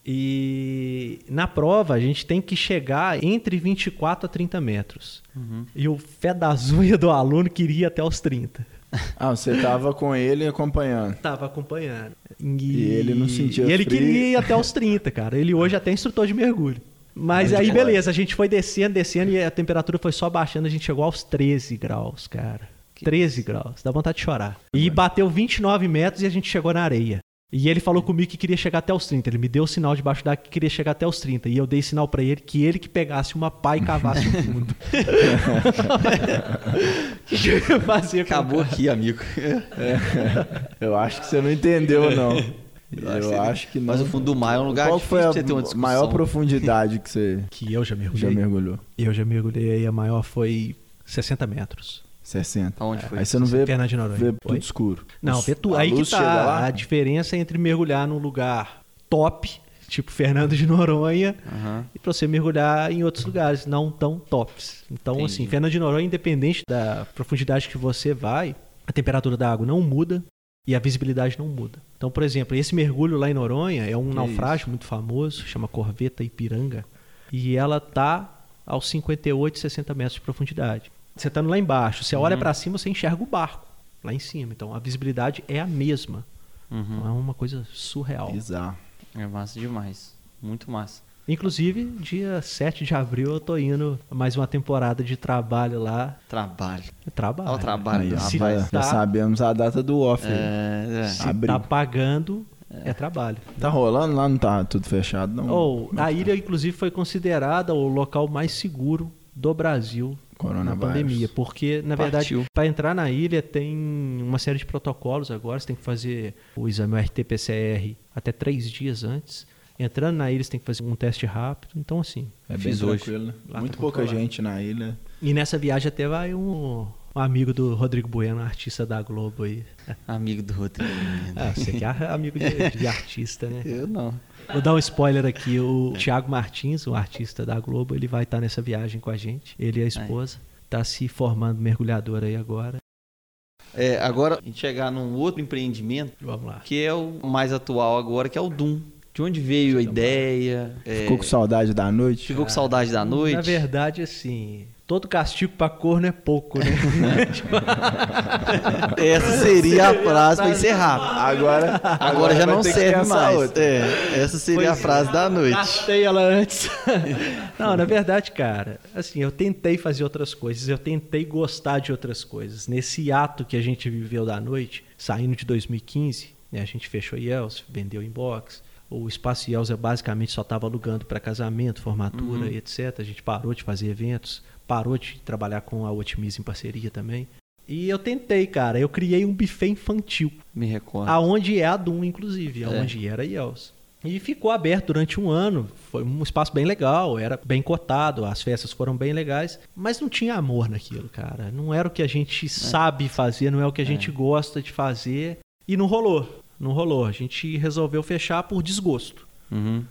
E na prova a gente tem que chegar entre 24 a 30 metros. Uhum. E o fé das unhas do aluno queria ir até os 30. Ah, você tava com ele acompanhando. Tava acompanhando. E ele não sentia E ele frio. queria ir até os 30, cara. Ele hoje até é instrutor de mergulho. Mas Mas aí, beleza, a gente foi descendo, descendo e a temperatura foi só baixando. A gente chegou aos 13 graus, cara. 13 graus. Dá vontade de chorar. E bateu 29 metros e a gente chegou na areia. E ele falou comigo que queria chegar até os 30. Ele me deu o sinal debaixo d'água que queria chegar até os 30. E eu dei sinal pra ele que ele que pegasse uma pá e cavasse o fundo. O que que eu ia fazer com o Acabou cara? aqui, amigo. Eu acho que você não entendeu, não. Eu que- acho que não. Mas o fundo do mar é um lugar Qual difícil foi pra você ter uma a discussão. maior profundidade que você Que eu já mergulhei. já mergulhou? Eu já mergulhei aí, a maior foi 60 metros. 60. Aonde foi? Aí você não vê, Fernando de Noronha. vê tudo escuro. Não, vê tu, a aí que tá lá? a diferença entre mergulhar num lugar top, tipo Fernando de Noronha, Aham. e pra você mergulhar em outros lugares não tão tops. Então, Entendi. assim, Fernando de Noronha, independente da profundidade que você vai, a temperatura da água não muda e a visibilidade não muda. Então, por exemplo, esse mergulho lá em Noronha é um Que naufrágio muito famoso, chama Corveta Ipiranga, e ela tá aos 58, 60 metros de profundidade. Você tá lá embaixo, você olha Uhum. pra cima, você enxerga o barco lá em cima. Então, a visibilidade é a mesma. Então, é Uhum. uma coisa surreal. Bizarro. É massa demais. Muito massa. Inclusive, dia 7 de abril eu tô indo a mais uma temporada de trabalho lá. Trabalho. Trabalho. Olha o trabalho, Aí, rapaz. já, já tá- sabemos a data do off. É, é. Se Abril. tá pagando, é, trabalho. Tá rolando lá? Não tá tudo fechado, não? Ou Não a tá. ilha, inclusive, foi considerada o local mais seguro do Brasil na pandemia. Porque, na verdade, Partiu. para entrar na ilha tem uma série de protocolos agora. Você tem que fazer o exame RT-PCR até três dias antes. Entrando na ilha, você tem que fazer um teste rápido. Então, assim. É bem Fiz hoje. tranquilo, né? Lá Muito tá pouca gente na ilha. E nessa viagem até vai um, um amigo do Rodrigo Bueno, artista da Globo aí. Amigo do Rodrigo. Ah, você que é amigo de, de artista, né? Eu não. Vou dar um spoiler aqui. O Thiago Martins, o artista da Globo, ele vai estar nessa viagem com a gente. Ele e a esposa. Tá se formando mergulhador aí agora. É, agora, a gente chegar num outro empreendimento, Vamos lá. que é o mais atual agora, que é o Doom. De onde veio a ideia? É, Ficou com saudade da noite? ficou com saudade da noite? Na verdade, assim, todo castigo pra corno é pouco, né? Essa seria a frase pra encerrar. Agora, Agora, já vai não serve mais. outra. É, essa seria Pois a frase da noite. Gastei ela antes. Não, na verdade, cara, assim, eu tentei fazer outras coisas, eu tentei gostar de outras coisas. Nesse ato que a gente viveu da noite, saindo de 2015, né, a gente fechou IELS, vendeu inbox. O espaço é basicamente só estava alugando para casamento, formatura Uhum. e etc. A gente parou de fazer eventos, parou de trabalhar com a Otimize em parceria também. E eu tentei, cara, eu criei um buffet infantil. Me recordo. Aonde é a Doom, inclusive, É. aonde era IELS. E ficou aberto durante um ano. Foi um espaço bem legal, era bem cotado, as festas foram bem legais, mas não tinha amor naquilo, cara. Não era o que a gente é. sabe fazer, não é o que a gente é. gosta de fazer. E não rolou, não rolou. A gente resolveu fechar por desgosto. Uhum.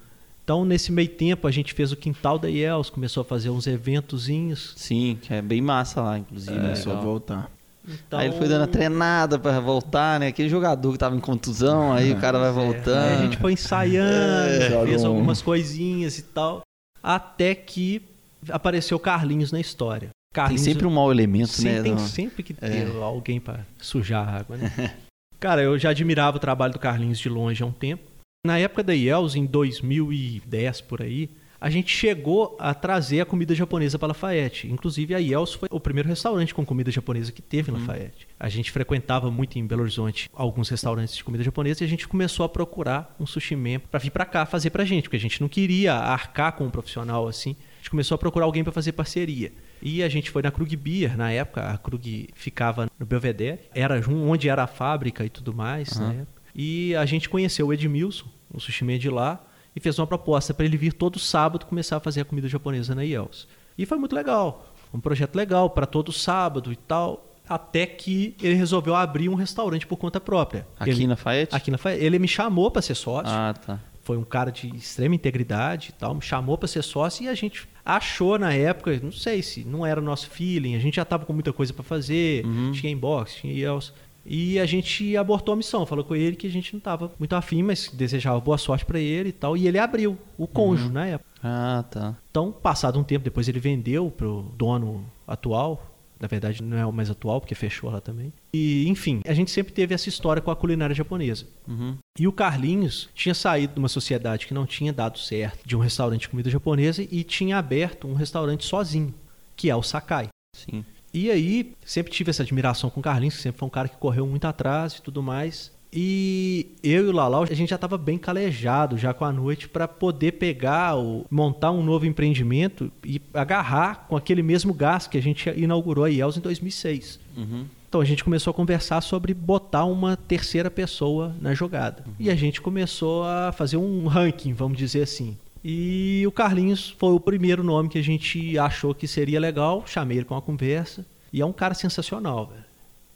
Então, nesse meio tempo, a gente fez o Quintal da IELS, começou a fazer uns eventozinhos. Sim, que é bem massa lá, inclusive. É, né? só voltar. Então... Aí ele foi dando a treinada para voltar, né? Aquele jogador que tava em contusão, aí o cara vai é. voltando. Aí a gente foi ensaiando, é, fez algumas coisinhas e tal. Até que apareceu Carlinhos na história. Carlinhos, tem sempre um mau elemento, sim, né? Tem não... sempre que ter é. alguém para sujar a água, né? cara, eu já admirava o trabalho do Carlinhos de longe há um tempo. Na época da IELS, em 2010 por aí, a gente chegou a trazer a comida japonesa para Lafayette. Inclusive, a Yells foi o primeiro restaurante com comida japonesa que teve em uhum. Lafayette. A gente frequentava muito em Belo Horizonte alguns restaurantes de comida japonesa e a gente começou a procurar um sushi man para vir para cá fazer para gente, porque a gente não queria arcar com um profissional assim. A gente começou a procurar alguém para fazer parceria. E a gente foi na Krug Beer, na época, a Krug ficava no Belvedere, era onde era a fábrica e tudo mais, uhum. né? E a gente conheceu o Edmilson, o sushi de lá, e fez uma proposta para ele vir todo sábado começar a fazer a comida japonesa na IELS. E foi muito legal. Um projeto legal para todo sábado e tal. Até que ele resolveu abrir um restaurante por conta própria. Aqui ele, na Fayette? Aqui na Fayette. Ele me chamou para ser sócio. Ah, tá. Foi um cara de extrema integridade e tal. Me chamou para ser sócio e a gente achou na época, não sei se não era o nosso feeling, a gente já estava com muita coisa para fazer, uhum. tinha inbox, tinha IELS. E a gente abortou a missão, falou com ele que a gente não estava muito afim, mas desejava boa sorte para ele e tal. E ele abriu o cônjuge uhum. na época. Ah, tá. Então, passado um tempo, depois ele vendeu pro dono atual. Na verdade, não é o mais atual, porque fechou lá também. E, enfim, a gente sempre teve essa história com a culinária japonesa. Uhum. E o Carlinhos tinha saído de uma sociedade que não tinha dado certo de um restaurante de comida japonesa e tinha aberto um restaurante sozinho, que é o Sakai. Sim. E aí, sempre tive essa admiração com o Carlinhos, que sempre foi um cara que correu muito atrás e tudo mais. E eu e o Lalau, a gente já estava bem calejado já com a noite para poder pegar, o, montar um novo empreendimento e agarrar com aquele mesmo gás que a gente inaugurou a IELS em 2006. Uhum. Então a gente começou a conversar sobre botar uma terceira pessoa na jogada. Uhum. E a gente começou a fazer um ranking, vamos dizer assim. E o Carlinhos foi o primeiro nome que a gente achou que seria legal, chamei ele para uma conversa. E é um cara sensacional, velho.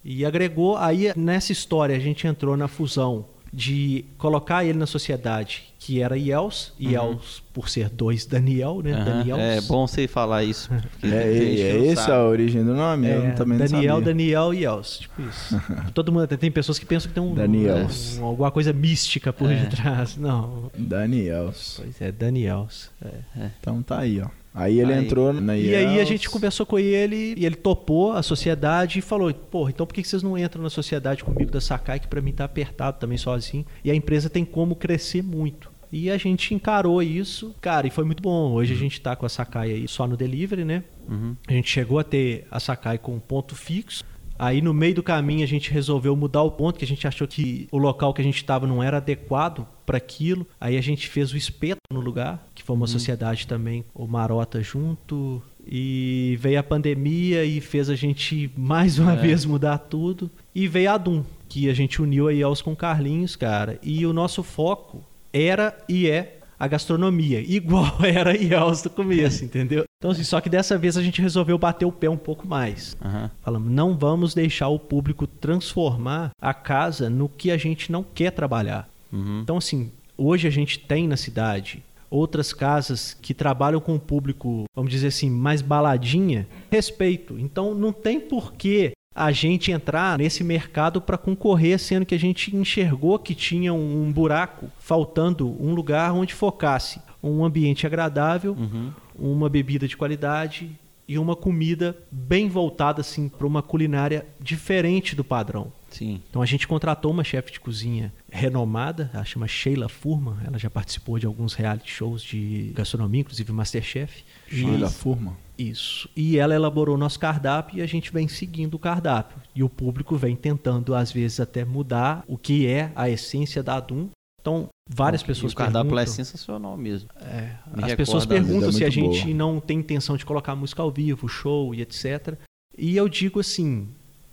E agregou, aí nessa história a gente entrou na fusão de colocar ele na sociedade, que era Iels, Iels uhum. por ser dois Daniel, né? Uhum. Daniel. É bom você falar isso. É, é, é essa a origem do nome? É, eu também Daniel, não Daniel e Els, tipo isso. Todo mundo tem pessoas que pensam que tem um, Daniels. um alguma coisa mística por é. detrás. Não. Daniels. Pois é, Daniels. É. Então tá aí, ó. Aí ele aí, entrou na IELTS. E aí a gente conversou com ele e ele topou a sociedade e falou: Porra, então por que vocês não entram na sociedade comigo da Sakai, que para mim tá apertado também sozinho? E a empresa tem como crescer muito. E a gente encarou isso, cara, e foi muito bom. Hoje uhum. a gente tá com a Sakai aí só no delivery, né? Uhum. A gente chegou a ter a Sakai com ponto fixo. Aí no meio do caminho a gente resolveu mudar o ponto, que a gente achou que o local que a gente estava não era adequado para aquilo. Aí a gente fez o espeto no lugar, que foi uma uhum. sociedade também, o Marota junto. E veio a pandemia e fez a gente mais uma é. vez mudar tudo. E veio a Dum, que a gente uniu aí aos com Carlinhos, cara. E o nosso foco era e é a gastronomia, igual era IELTS do começo, entendeu? Então, assim, só que dessa vez a gente resolveu bater o pé um pouco mais. Uhum. Falamos, não vamos deixar o público transformar a casa no que a gente não quer trabalhar. Uhum. Então, assim, hoje a gente tem na cidade outras casas que trabalham com o público, vamos dizer assim, mais baladinha, respeito. Então, não tem porquê a gente entrar nesse mercado para concorrer, sendo que a gente enxergou que tinha um, buraco, faltando um lugar onde focasse um ambiente agradável, uhum. Uma bebida de qualidade e uma comida bem voltada assim para uma culinária diferente do padrão. Sim. Então a gente contratou uma chefe de cozinha renomada, ela chama Sheila Furman, ela já participou de alguns reality shows de gastronomia, inclusive Masterchef. Sheila Furman. Isso. E ela elaborou nosso cardápio e a gente vem seguindo o cardápio. E o público vem tentando, às vezes, até mudar o que é a essência da Adum. Então, várias pessoas o cardápio perguntam, é sensacional mesmo. É, as pessoas perguntam se a gente boa. não tem intenção de colocar música ao vivo, show e etc. E eu digo assim,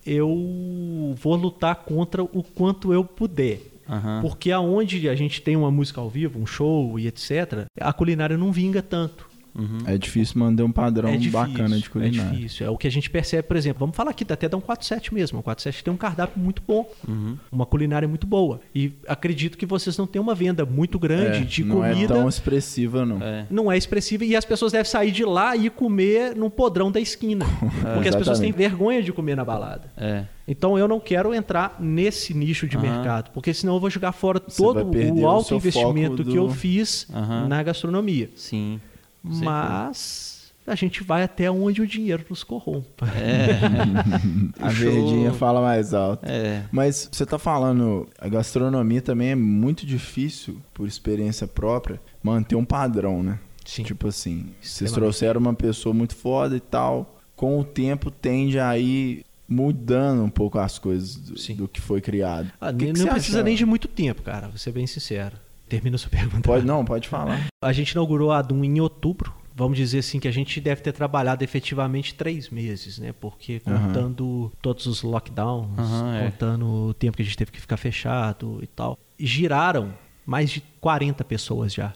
eu vou lutar contra o quanto eu puder. Aham. Porque aonde a gente tem uma música ao vivo, um show e etc., a culinária não vinga tanto. Uhum. É difícil manter um padrão é difícil, bacana de culinária. É difícil. É o que a gente percebe, por exemplo, vamos falar aqui até da 147 mesmo. A 147 tem um cardápio muito bom, Uhum. uma culinária muito boa. E acredito que vocês não têm uma venda muito grande É, de não comida. é tão expressiva, não. É. Não é expressiva e as pessoas devem sair de lá e comer no podrão da esquina. porque as pessoas têm vergonha de comer na balada. É. Então eu não quero entrar nesse nicho de Aham. mercado, porque senão eu vou jogar fora Você todo o alto investimento foco que eu do- fiz Aham. na gastronomia. Sim. Mas a gente vai até onde o dinheiro nos corrompa. A O show- verdinha fala mais alto. É. Mas você tá falando, a gastronomia também é muito difícil, por experiência própria, manter um padrão, né? Sim. Tipo assim, vocês trouxeram uma pessoa muito foda e tal, com o tempo tende a ir mudando um pouco as coisas do, do que foi criado. Ah, que que não você precisa acha? nem de muito tempo, cara, vou ser bem sincero. Termina sua pergunta. Pode, não, pode falar. A gente inaugurou a DUM em outubro. Vamos dizer assim que a gente deve ter trabalhado efetivamente três meses, né? Porque contando todos os lockdowns, é. contando o tempo que a gente teve que ficar fechado e tal, giraram mais de 40 pessoas já.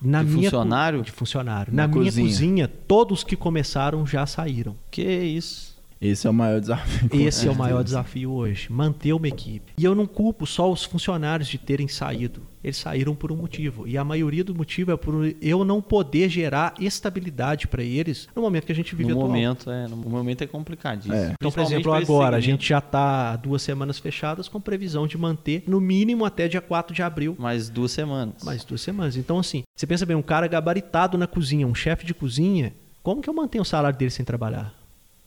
na De minha funcionário? De funcionário. Na Na, minha cozinha. cozinha, todos que começaram já saíram. Que isso. Esse é o maior desafio. Esse é o maior desafio hoje, manter uma equipe. E eu não culpo só os funcionários de terem saído. Eles saíram por um motivo. E a maioria do motivo é por eu não poder gerar estabilidade para eles no momento que a gente vive No atual. momento, é, no momento é complicadíssimo. É. Então, por exemplo, agora a gente já está duas semanas fechadas com previsão de manter no mínimo até dia 4 de abril Mais duas semanas. mais duas semanas. Então, assim, você pensa bem, um cara gabaritado na cozinha, um chefe de cozinha, como que eu mantenho o salário dele sem trabalhar?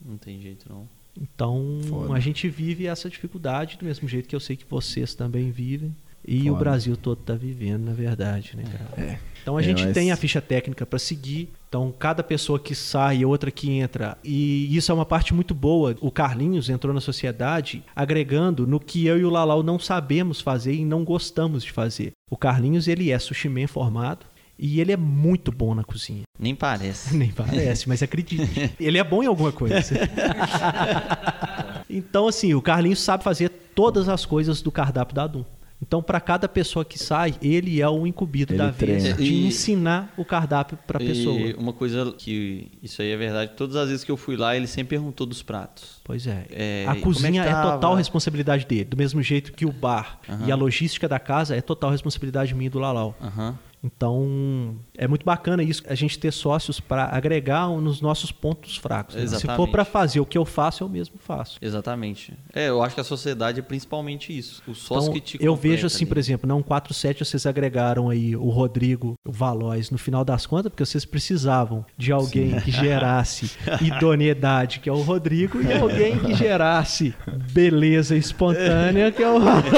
Não tem jeito, não. Então, Foda. a gente vive essa dificuldade do mesmo jeito que eu sei que vocês também vivem. E o Foda. Brasil todo está vivendo, na verdade, né, cara? É. Então a É, gente mas- tem a ficha técnica para seguir. Então cada pessoa que sai e outra que entra. E isso é uma parte muito boa. O Carlinhos entrou na sociedade agregando no que eu e o Lalau não sabemos fazer e não gostamos de fazer. O Carlinhos ele é sushi man formado e ele é muito bom na cozinha. Nem parece. Nem parece, mas acredite. Ele é bom em alguma coisa. então, assim, o Carlinhos sabe fazer todas as coisas do cardápio da Adum. Então, para cada pessoa que sai, ele é o incumbido Ele da vez treina. de E- ensinar o cardápio para a pessoa. E uma coisa que isso aí é verdade, todas as vezes que eu fui lá, ele sempre perguntou dos pratos. Pois é. É, a e cozinha é é, total responsabilidade dele. Do mesmo jeito que o bar Aham. e a logística da casa é total responsabilidade minha e do Lalau. Aham. Então, é muito bacana isso, a gente ter sócios para agregar nos nossos pontos fracos. né? Se for para fazer o que eu faço, eu mesmo faço. Exatamente. É, eu acho que a sociedade é principalmente isso. O sócio Então, que te eu vejo assim, ali. por exemplo, não 47 vocês agregaram aí o Rodrigo, o Valois, no final das contas, porque vocês precisavam de alguém que gerasse idoneidade, que é o Rodrigo, e alguém que gerasse beleza espontânea, que é o Valois.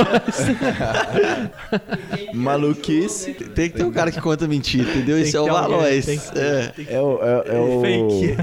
Maluquice. Tem que ter um cara que conta mentira, entendeu? Tem Esse é que o Valois. tem que- É. É o. É, é o... Fake.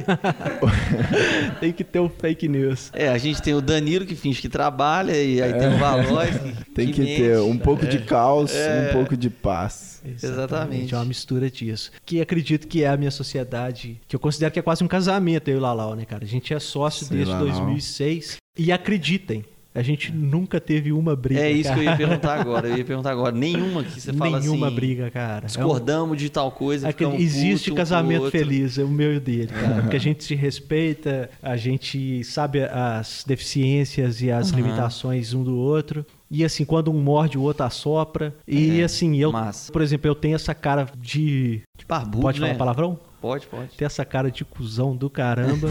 tem que ter o fake news. É, a gente tem o Danilo que finge que trabalha, e aí tem o Valois que, Tem que, mente. ter um pouco de caos, É. um pouco de paz. Exatamente. É uma mistura disso. Que acredito que é a minha sociedade, que eu considero que é quase um casamento, eu e o Lalau, né, cara? A gente é sócio Sei desde Lalau. 2006. E acreditem, a gente nunca teve uma briga. É isso que eu ia cara. perguntar agora. Eu ia perguntar agora. Nenhuma que você fala assim. Nenhuma briga, cara. Discordamos de tal coisa. É ficamos existe um casamento feliz, é o meu e o dele, cara. Porque a gente se respeita, a gente sabe as deficiências e as Aham. limitações um do outro. E assim, quando um morde, o outro assopra. E É, assim, eu, massa. por exemplo, eu tenho essa cara de. De barbudo, Pode né? falar palavrão? Pode, pode. Tem essa cara de cuzão do caramba.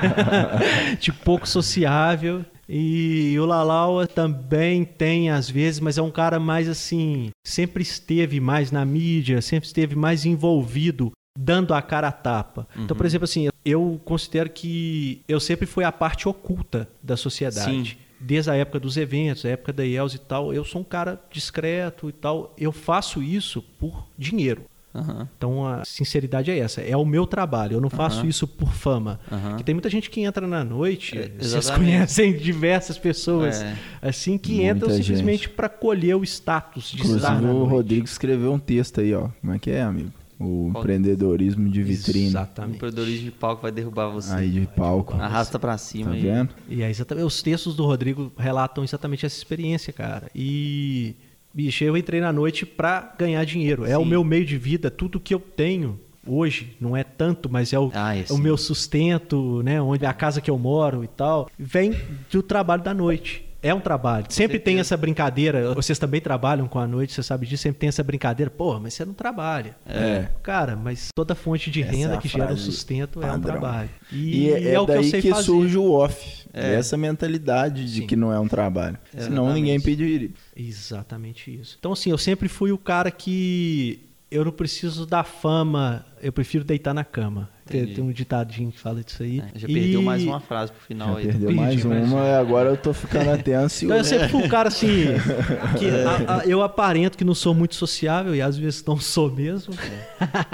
de pouco sociável. E o Lalau também tem às vezes, mas é um cara mais assim, sempre esteve mais na mídia, sempre esteve mais envolvido, dando a cara a tapa. Então, por exemplo, assim, eu considero que eu sempre fui a parte oculta da sociedade. Sim. Desde a época dos eventos, a época da IELS e tal, eu sou um cara discreto e tal. Eu faço isso por dinheiro. Aham. Então a sinceridade é essa, é o meu trabalho, eu não faço Aham. isso por fama. Aham. Que tem muita gente que entra na noite, É, vocês conhecem diversas pessoas É. assim que Muita entram gente. simplesmente para colher o status de estar Inclusive na o noite. Rodrigo escreveu um texto aí, ó. Como é que é, amigo? O Qual? empreendedorismo de vitrine. O Exatamente. empreendedorismo de palco vai derrubar você. Aí de palco. Arrasta pra Tá cima aí. vendo? E é exatamente, os textos do Rodrigo relatam exatamente essa experiência, cara. E, bicho, eu entrei na noite pra ganhar dinheiro. É o Sim. meu meio de vida, tudo que eu tenho hoje, não é tanto, mas é o, Ah, é é o sim. meu sustento, né? Onde a casa que eu moro e tal, vem do trabalho da noite. É um trabalho. Sempre tem essa brincadeira. Vocês também trabalham com a noite, você sabe disso. Sempre tem essa brincadeira. Porra, mas você não trabalha. É. Cara, mas toda fonte de Essa renda é que gera um sustento é um padrão. trabalho. E, é, o que eu sei que, fazer. surge o off. É. Essa mentalidade de Sim. que não é um trabalho. Senão Exatamente. ninguém pediria. Exatamente isso. Então, assim, eu sempre fui o cara que eu não preciso da fama, eu prefiro deitar na cama. Tem, Entendi. tem um ditadinho que fala disso aí. É, já E- perdeu mais uma frase pro final Já aí. perdeu perdi, mais mas- uma e agora eu tô ficando até ansioso. Então eu sempre fui um cara assim, que a- a- eu aparento que não sou muito sociável e às vezes não sou mesmo.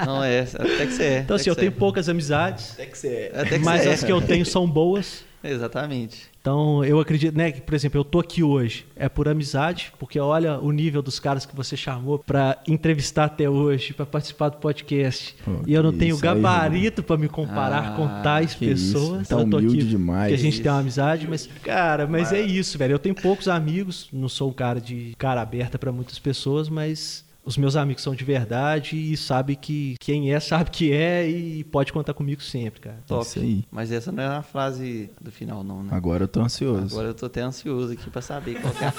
Não é, até que você é. Então assim, eu que tenho poucas amizades, Até que você é. Até que mas você as é. que eu tenho são boas. Exatamente. Então eu acredito, né, que por exemplo, eu tô aqui hoje é por amizade, porque olha o nível dos caras que você chamou pra entrevistar até hoje, pra participar do podcast. Pô, e eu não que tenho gabarito pra me comparar Ah, com tais que isso, pessoas. tá eu tô humilde aqui demais. porque a gente Isso. tem uma amizade, mas cara, mas é isso, velho. Eu tenho poucos amigos, não sou um cara de cara aberta pra muitas pessoas, mas os meus amigos são de verdade e sabe que quem é sabe que é e pode contar comigo sempre, cara. Top. Isso aí. Mas essa não é a frase do final, não, né? Agora eu tô ansioso. Agora eu tô até ansioso aqui pra saber qual que é.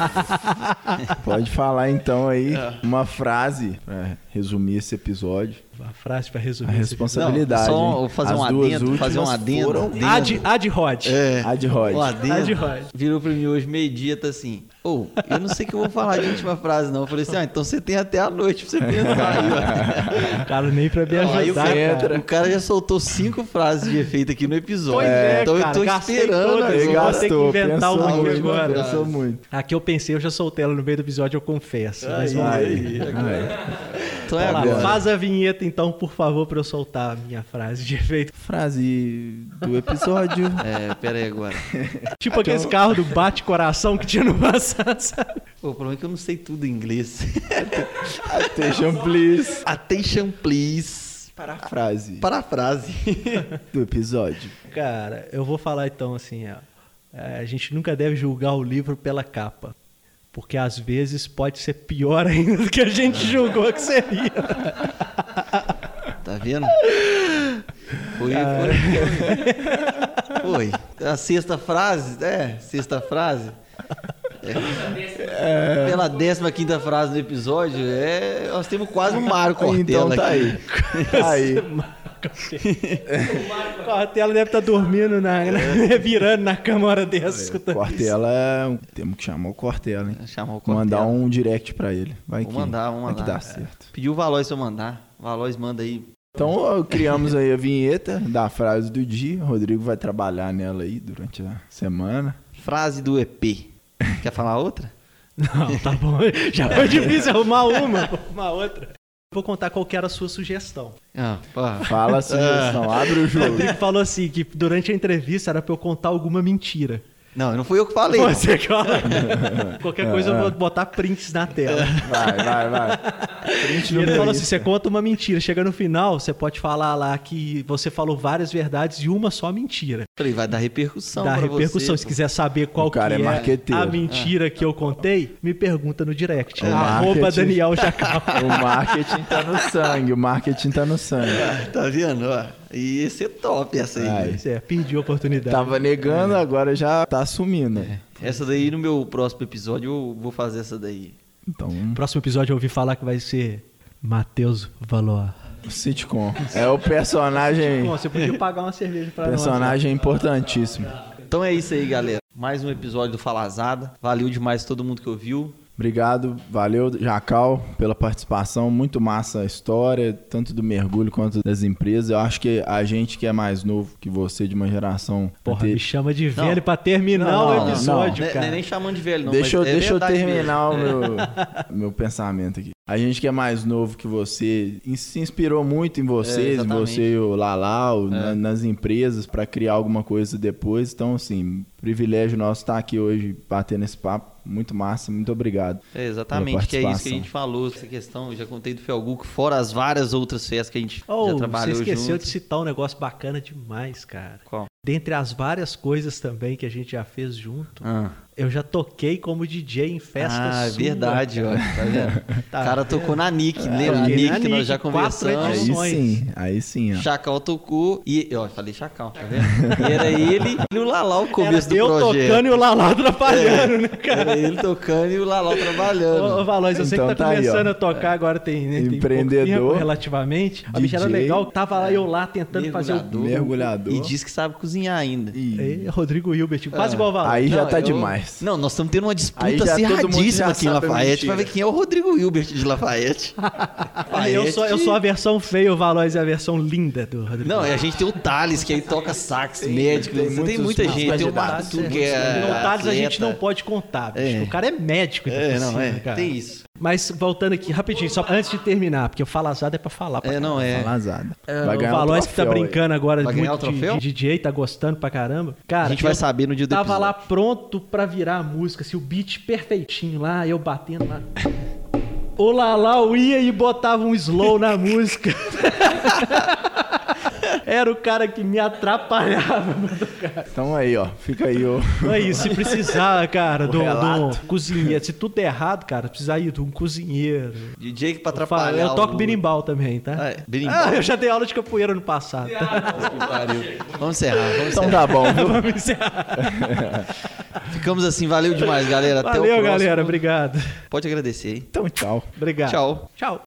Pode falar então aí É. uma frase pra resumir esse episódio. Uma frase pra resumir. A responsabilidade. Não, só um- fazer As um duas adendo, fazer um últimas adendo. foram episódio. Ad, ad Rod. É. Ad. Um adendo. Ad Rod. Virou pra mim hoje, meio-dia, tá assim. Ô, eu não sei que eu vou falar de última frase, não. Eu falei assim, ah, então você tem até a noite pra você pensar aí. Cara, nem pra me Não, aí o ajudar, cara, o cara já soltou cinco frases de efeito aqui no episódio. Pois é, então cara, eu tô esperando todas, eu vou ter que inventar uma aqui agora. Pensou muito. Aqui eu pensei, eu já soltei ela no meio do episódio, eu confesso. Mas vamos lá. Aí, aí. Então é agora. faz a vinheta então, por favor, pra eu soltar a minha frase de efeito. Frase do episódio. É, pera aí agora. Tipo aqueles carros do bate-coração que tinha no passado, sabe? Pô, o problema é que eu não sei tudo em inglês. Attention, please. Attention, please. Para a frase Parafrase. do episódio. Cara, eu vou falar então assim, ó. É, A gente nunca deve julgar o livro pela capa. Porque às vezes pode ser pior ainda do que a gente julgou que seria. Tá vendo? Foi, foi. Foi. A sexta frase, é, sexta frase. É. Pela décima quinta frase do episódio, é, nós temos quase um Mário Cortella então tá aqui. aí. Tá aí. O Cortella deve estar dormindo, na, na- virando na cama hora dessa. escutando isso. Cortella é um... Temos que chamar o Cortella, hein? Chamar o Cortella. Mandar um direct pra ele. Vai Vou que, mandar, vou vai que mandar. dá certo. Pediu o Valois pra eu mandar. Valois manda aí. Então, criamos aí a vinheta da frase do dia. O Rodrigo vai trabalhar nela aí durante a semana. Frase do EP. Quer falar outra? Não, tá bom. Já foi difícil arrumar uma, vou arrumar outra. Vou contar qual que era a sua sugestão. Ah. Fala a sugestão, abre o O jogo. Rodrigo falou assim, que durante a entrevista era pra eu contar alguma mentira. Não, não fui eu que falei. Você. Qualquer coisa eu vou botar prints na tela. Vai, vai, vai. Print E no ele falou assim: você conta uma mentira. Chega no final, você pode falar lá que você falou várias verdades e uma só mentira. Falei, vai dar repercussão Dá pra repercussão. você. Se quiser saber qual que é é, marqueteiro. a mentira que eu contei, me pergunta no direct. O Arroba. Daniel Jacal. O marketing tá no sangue, o marketing tá no sangue. Tá vendo? Ó, e esse é top essa aí. Ai. É, perdi a oportunidade. Tava negando, agora já tá assumindo. Essa daí no meu próximo episódio eu vou fazer essa daí. Então, No próximo episódio eu ouvi falar que vai ser Matheus Valor. sitcom. É o personagem, Bom, você podia pagar uma cerveja pra nós. né? personagem importantíssimo. Então é isso aí, galera. Mais um episódio do Falazada. Valeu demais todo mundo que ouviu. Obrigado, valeu, Jacal, pela participação. Muito massa a história, tanto do mergulho quanto das empresas. Eu acho que a gente que é mais novo que você, de uma geração. Porra, ante- me chama de velho Não. pra terminar Não, o episódio, Não é- cara. não é nem chamando de velho, não. Deixa, eu, é deixa eu terminar o meu, meu pensamento aqui. A gente que é mais novo que você se inspirou muito em vocês, É, você e o Lalau, na- nas empresas, pra criar alguma coisa depois. Então, assim, privilégio nosso estar aqui hoje batendo esse papo. Muito massa, muito obrigado. É, exatamente, que é isso que a gente falou, essa questão, eu já contei do Felguco, fora as várias outras festas que a gente Oh, já você trabalhou esqueceu junto. de citar um negócio bacana demais, cara. Qual? Dentre as várias coisas também que a gente já fez junto, Ah, eu já toquei como DJ em festa ah é sua, verdade, ó, cara. tá vendo? Tá o cara vendo? tocou na Nick, lembra? toquei Nick que nós já quatro conversamos. Aí edições. sim, aí sim, ó. Chacal tocou e. Ó, falei Chacal, tá vendo? E era ele e o Lalau o começo Era do eu projeto. tocando e o Lalá atrapalhando, né, cara? Era ele tocando e o Lalau trabalhando. Ô, ô Valois, eu sei Então que tá, tá aí, começando ó. a tocar agora, tem, né, tem pouco Empreendedor, tempo relativamente. A bicha era DJ, legal, tava lá eu lá tentando fazer o... Mergulhador. Mergulhador. E diz que sabe cozinhar ainda. E- É, Rodrigo Hilbert, quase igual o Valois. Aí já Não, tá eu- Não, nós estamos tendo uma disputa acirradíssima aqui em Lafayette pra ver quem é o Rodrigo Hilbert de Lafayette. Ah, eu, sou, eu Lafayette- sou a versão feia, o Valois é a versão linda do Rodrigo. Não, e a gente tem o Thales, que aí toca sax, médico. tem Tem, tem muita gente. Tem o Bartu, é, é. Não, Thales a gente não pode contar. É. O cara é médico. ainda É, não, é. cara. Tem isso. Mas voltando aqui, rapidinho, só antes de terminar, porque o falazado é pra falar. pra É, não é. Falazada. É, Vai o Valois o que tá brincando agora Vai muito o de, de DJ, tá gostando pra caramba. Cara, A gente vai saber no dia do Tava episódio. lá pronto pra virar a música, assim, o beat perfeitinho lá, eu batendo lá. O Lalau ia e botava um slow na música. Era o cara que me atrapalhava. Então aí, ó. Fica aí, ó. Aí, se precisar, cara, do, do cozinheiro, se tudo der errado, cara, precisar ir de um cozinheiro. DJ que pra Eu, falo- atrapalhar. eu toco o- berimbau também, tá? Ah, é, berimbau. Ah, eu já dei aula de capoeira no passado. Tá? Vamos encerrar, vamos Então encerrar. tá bom, viu? Vamos encerrar. Ficamos assim, valeu demais, galera. Até o Valeu, próximo. galera. Obrigado. Pode agradecer, hein? Então tchau. Obrigado. Tchau. Tchau.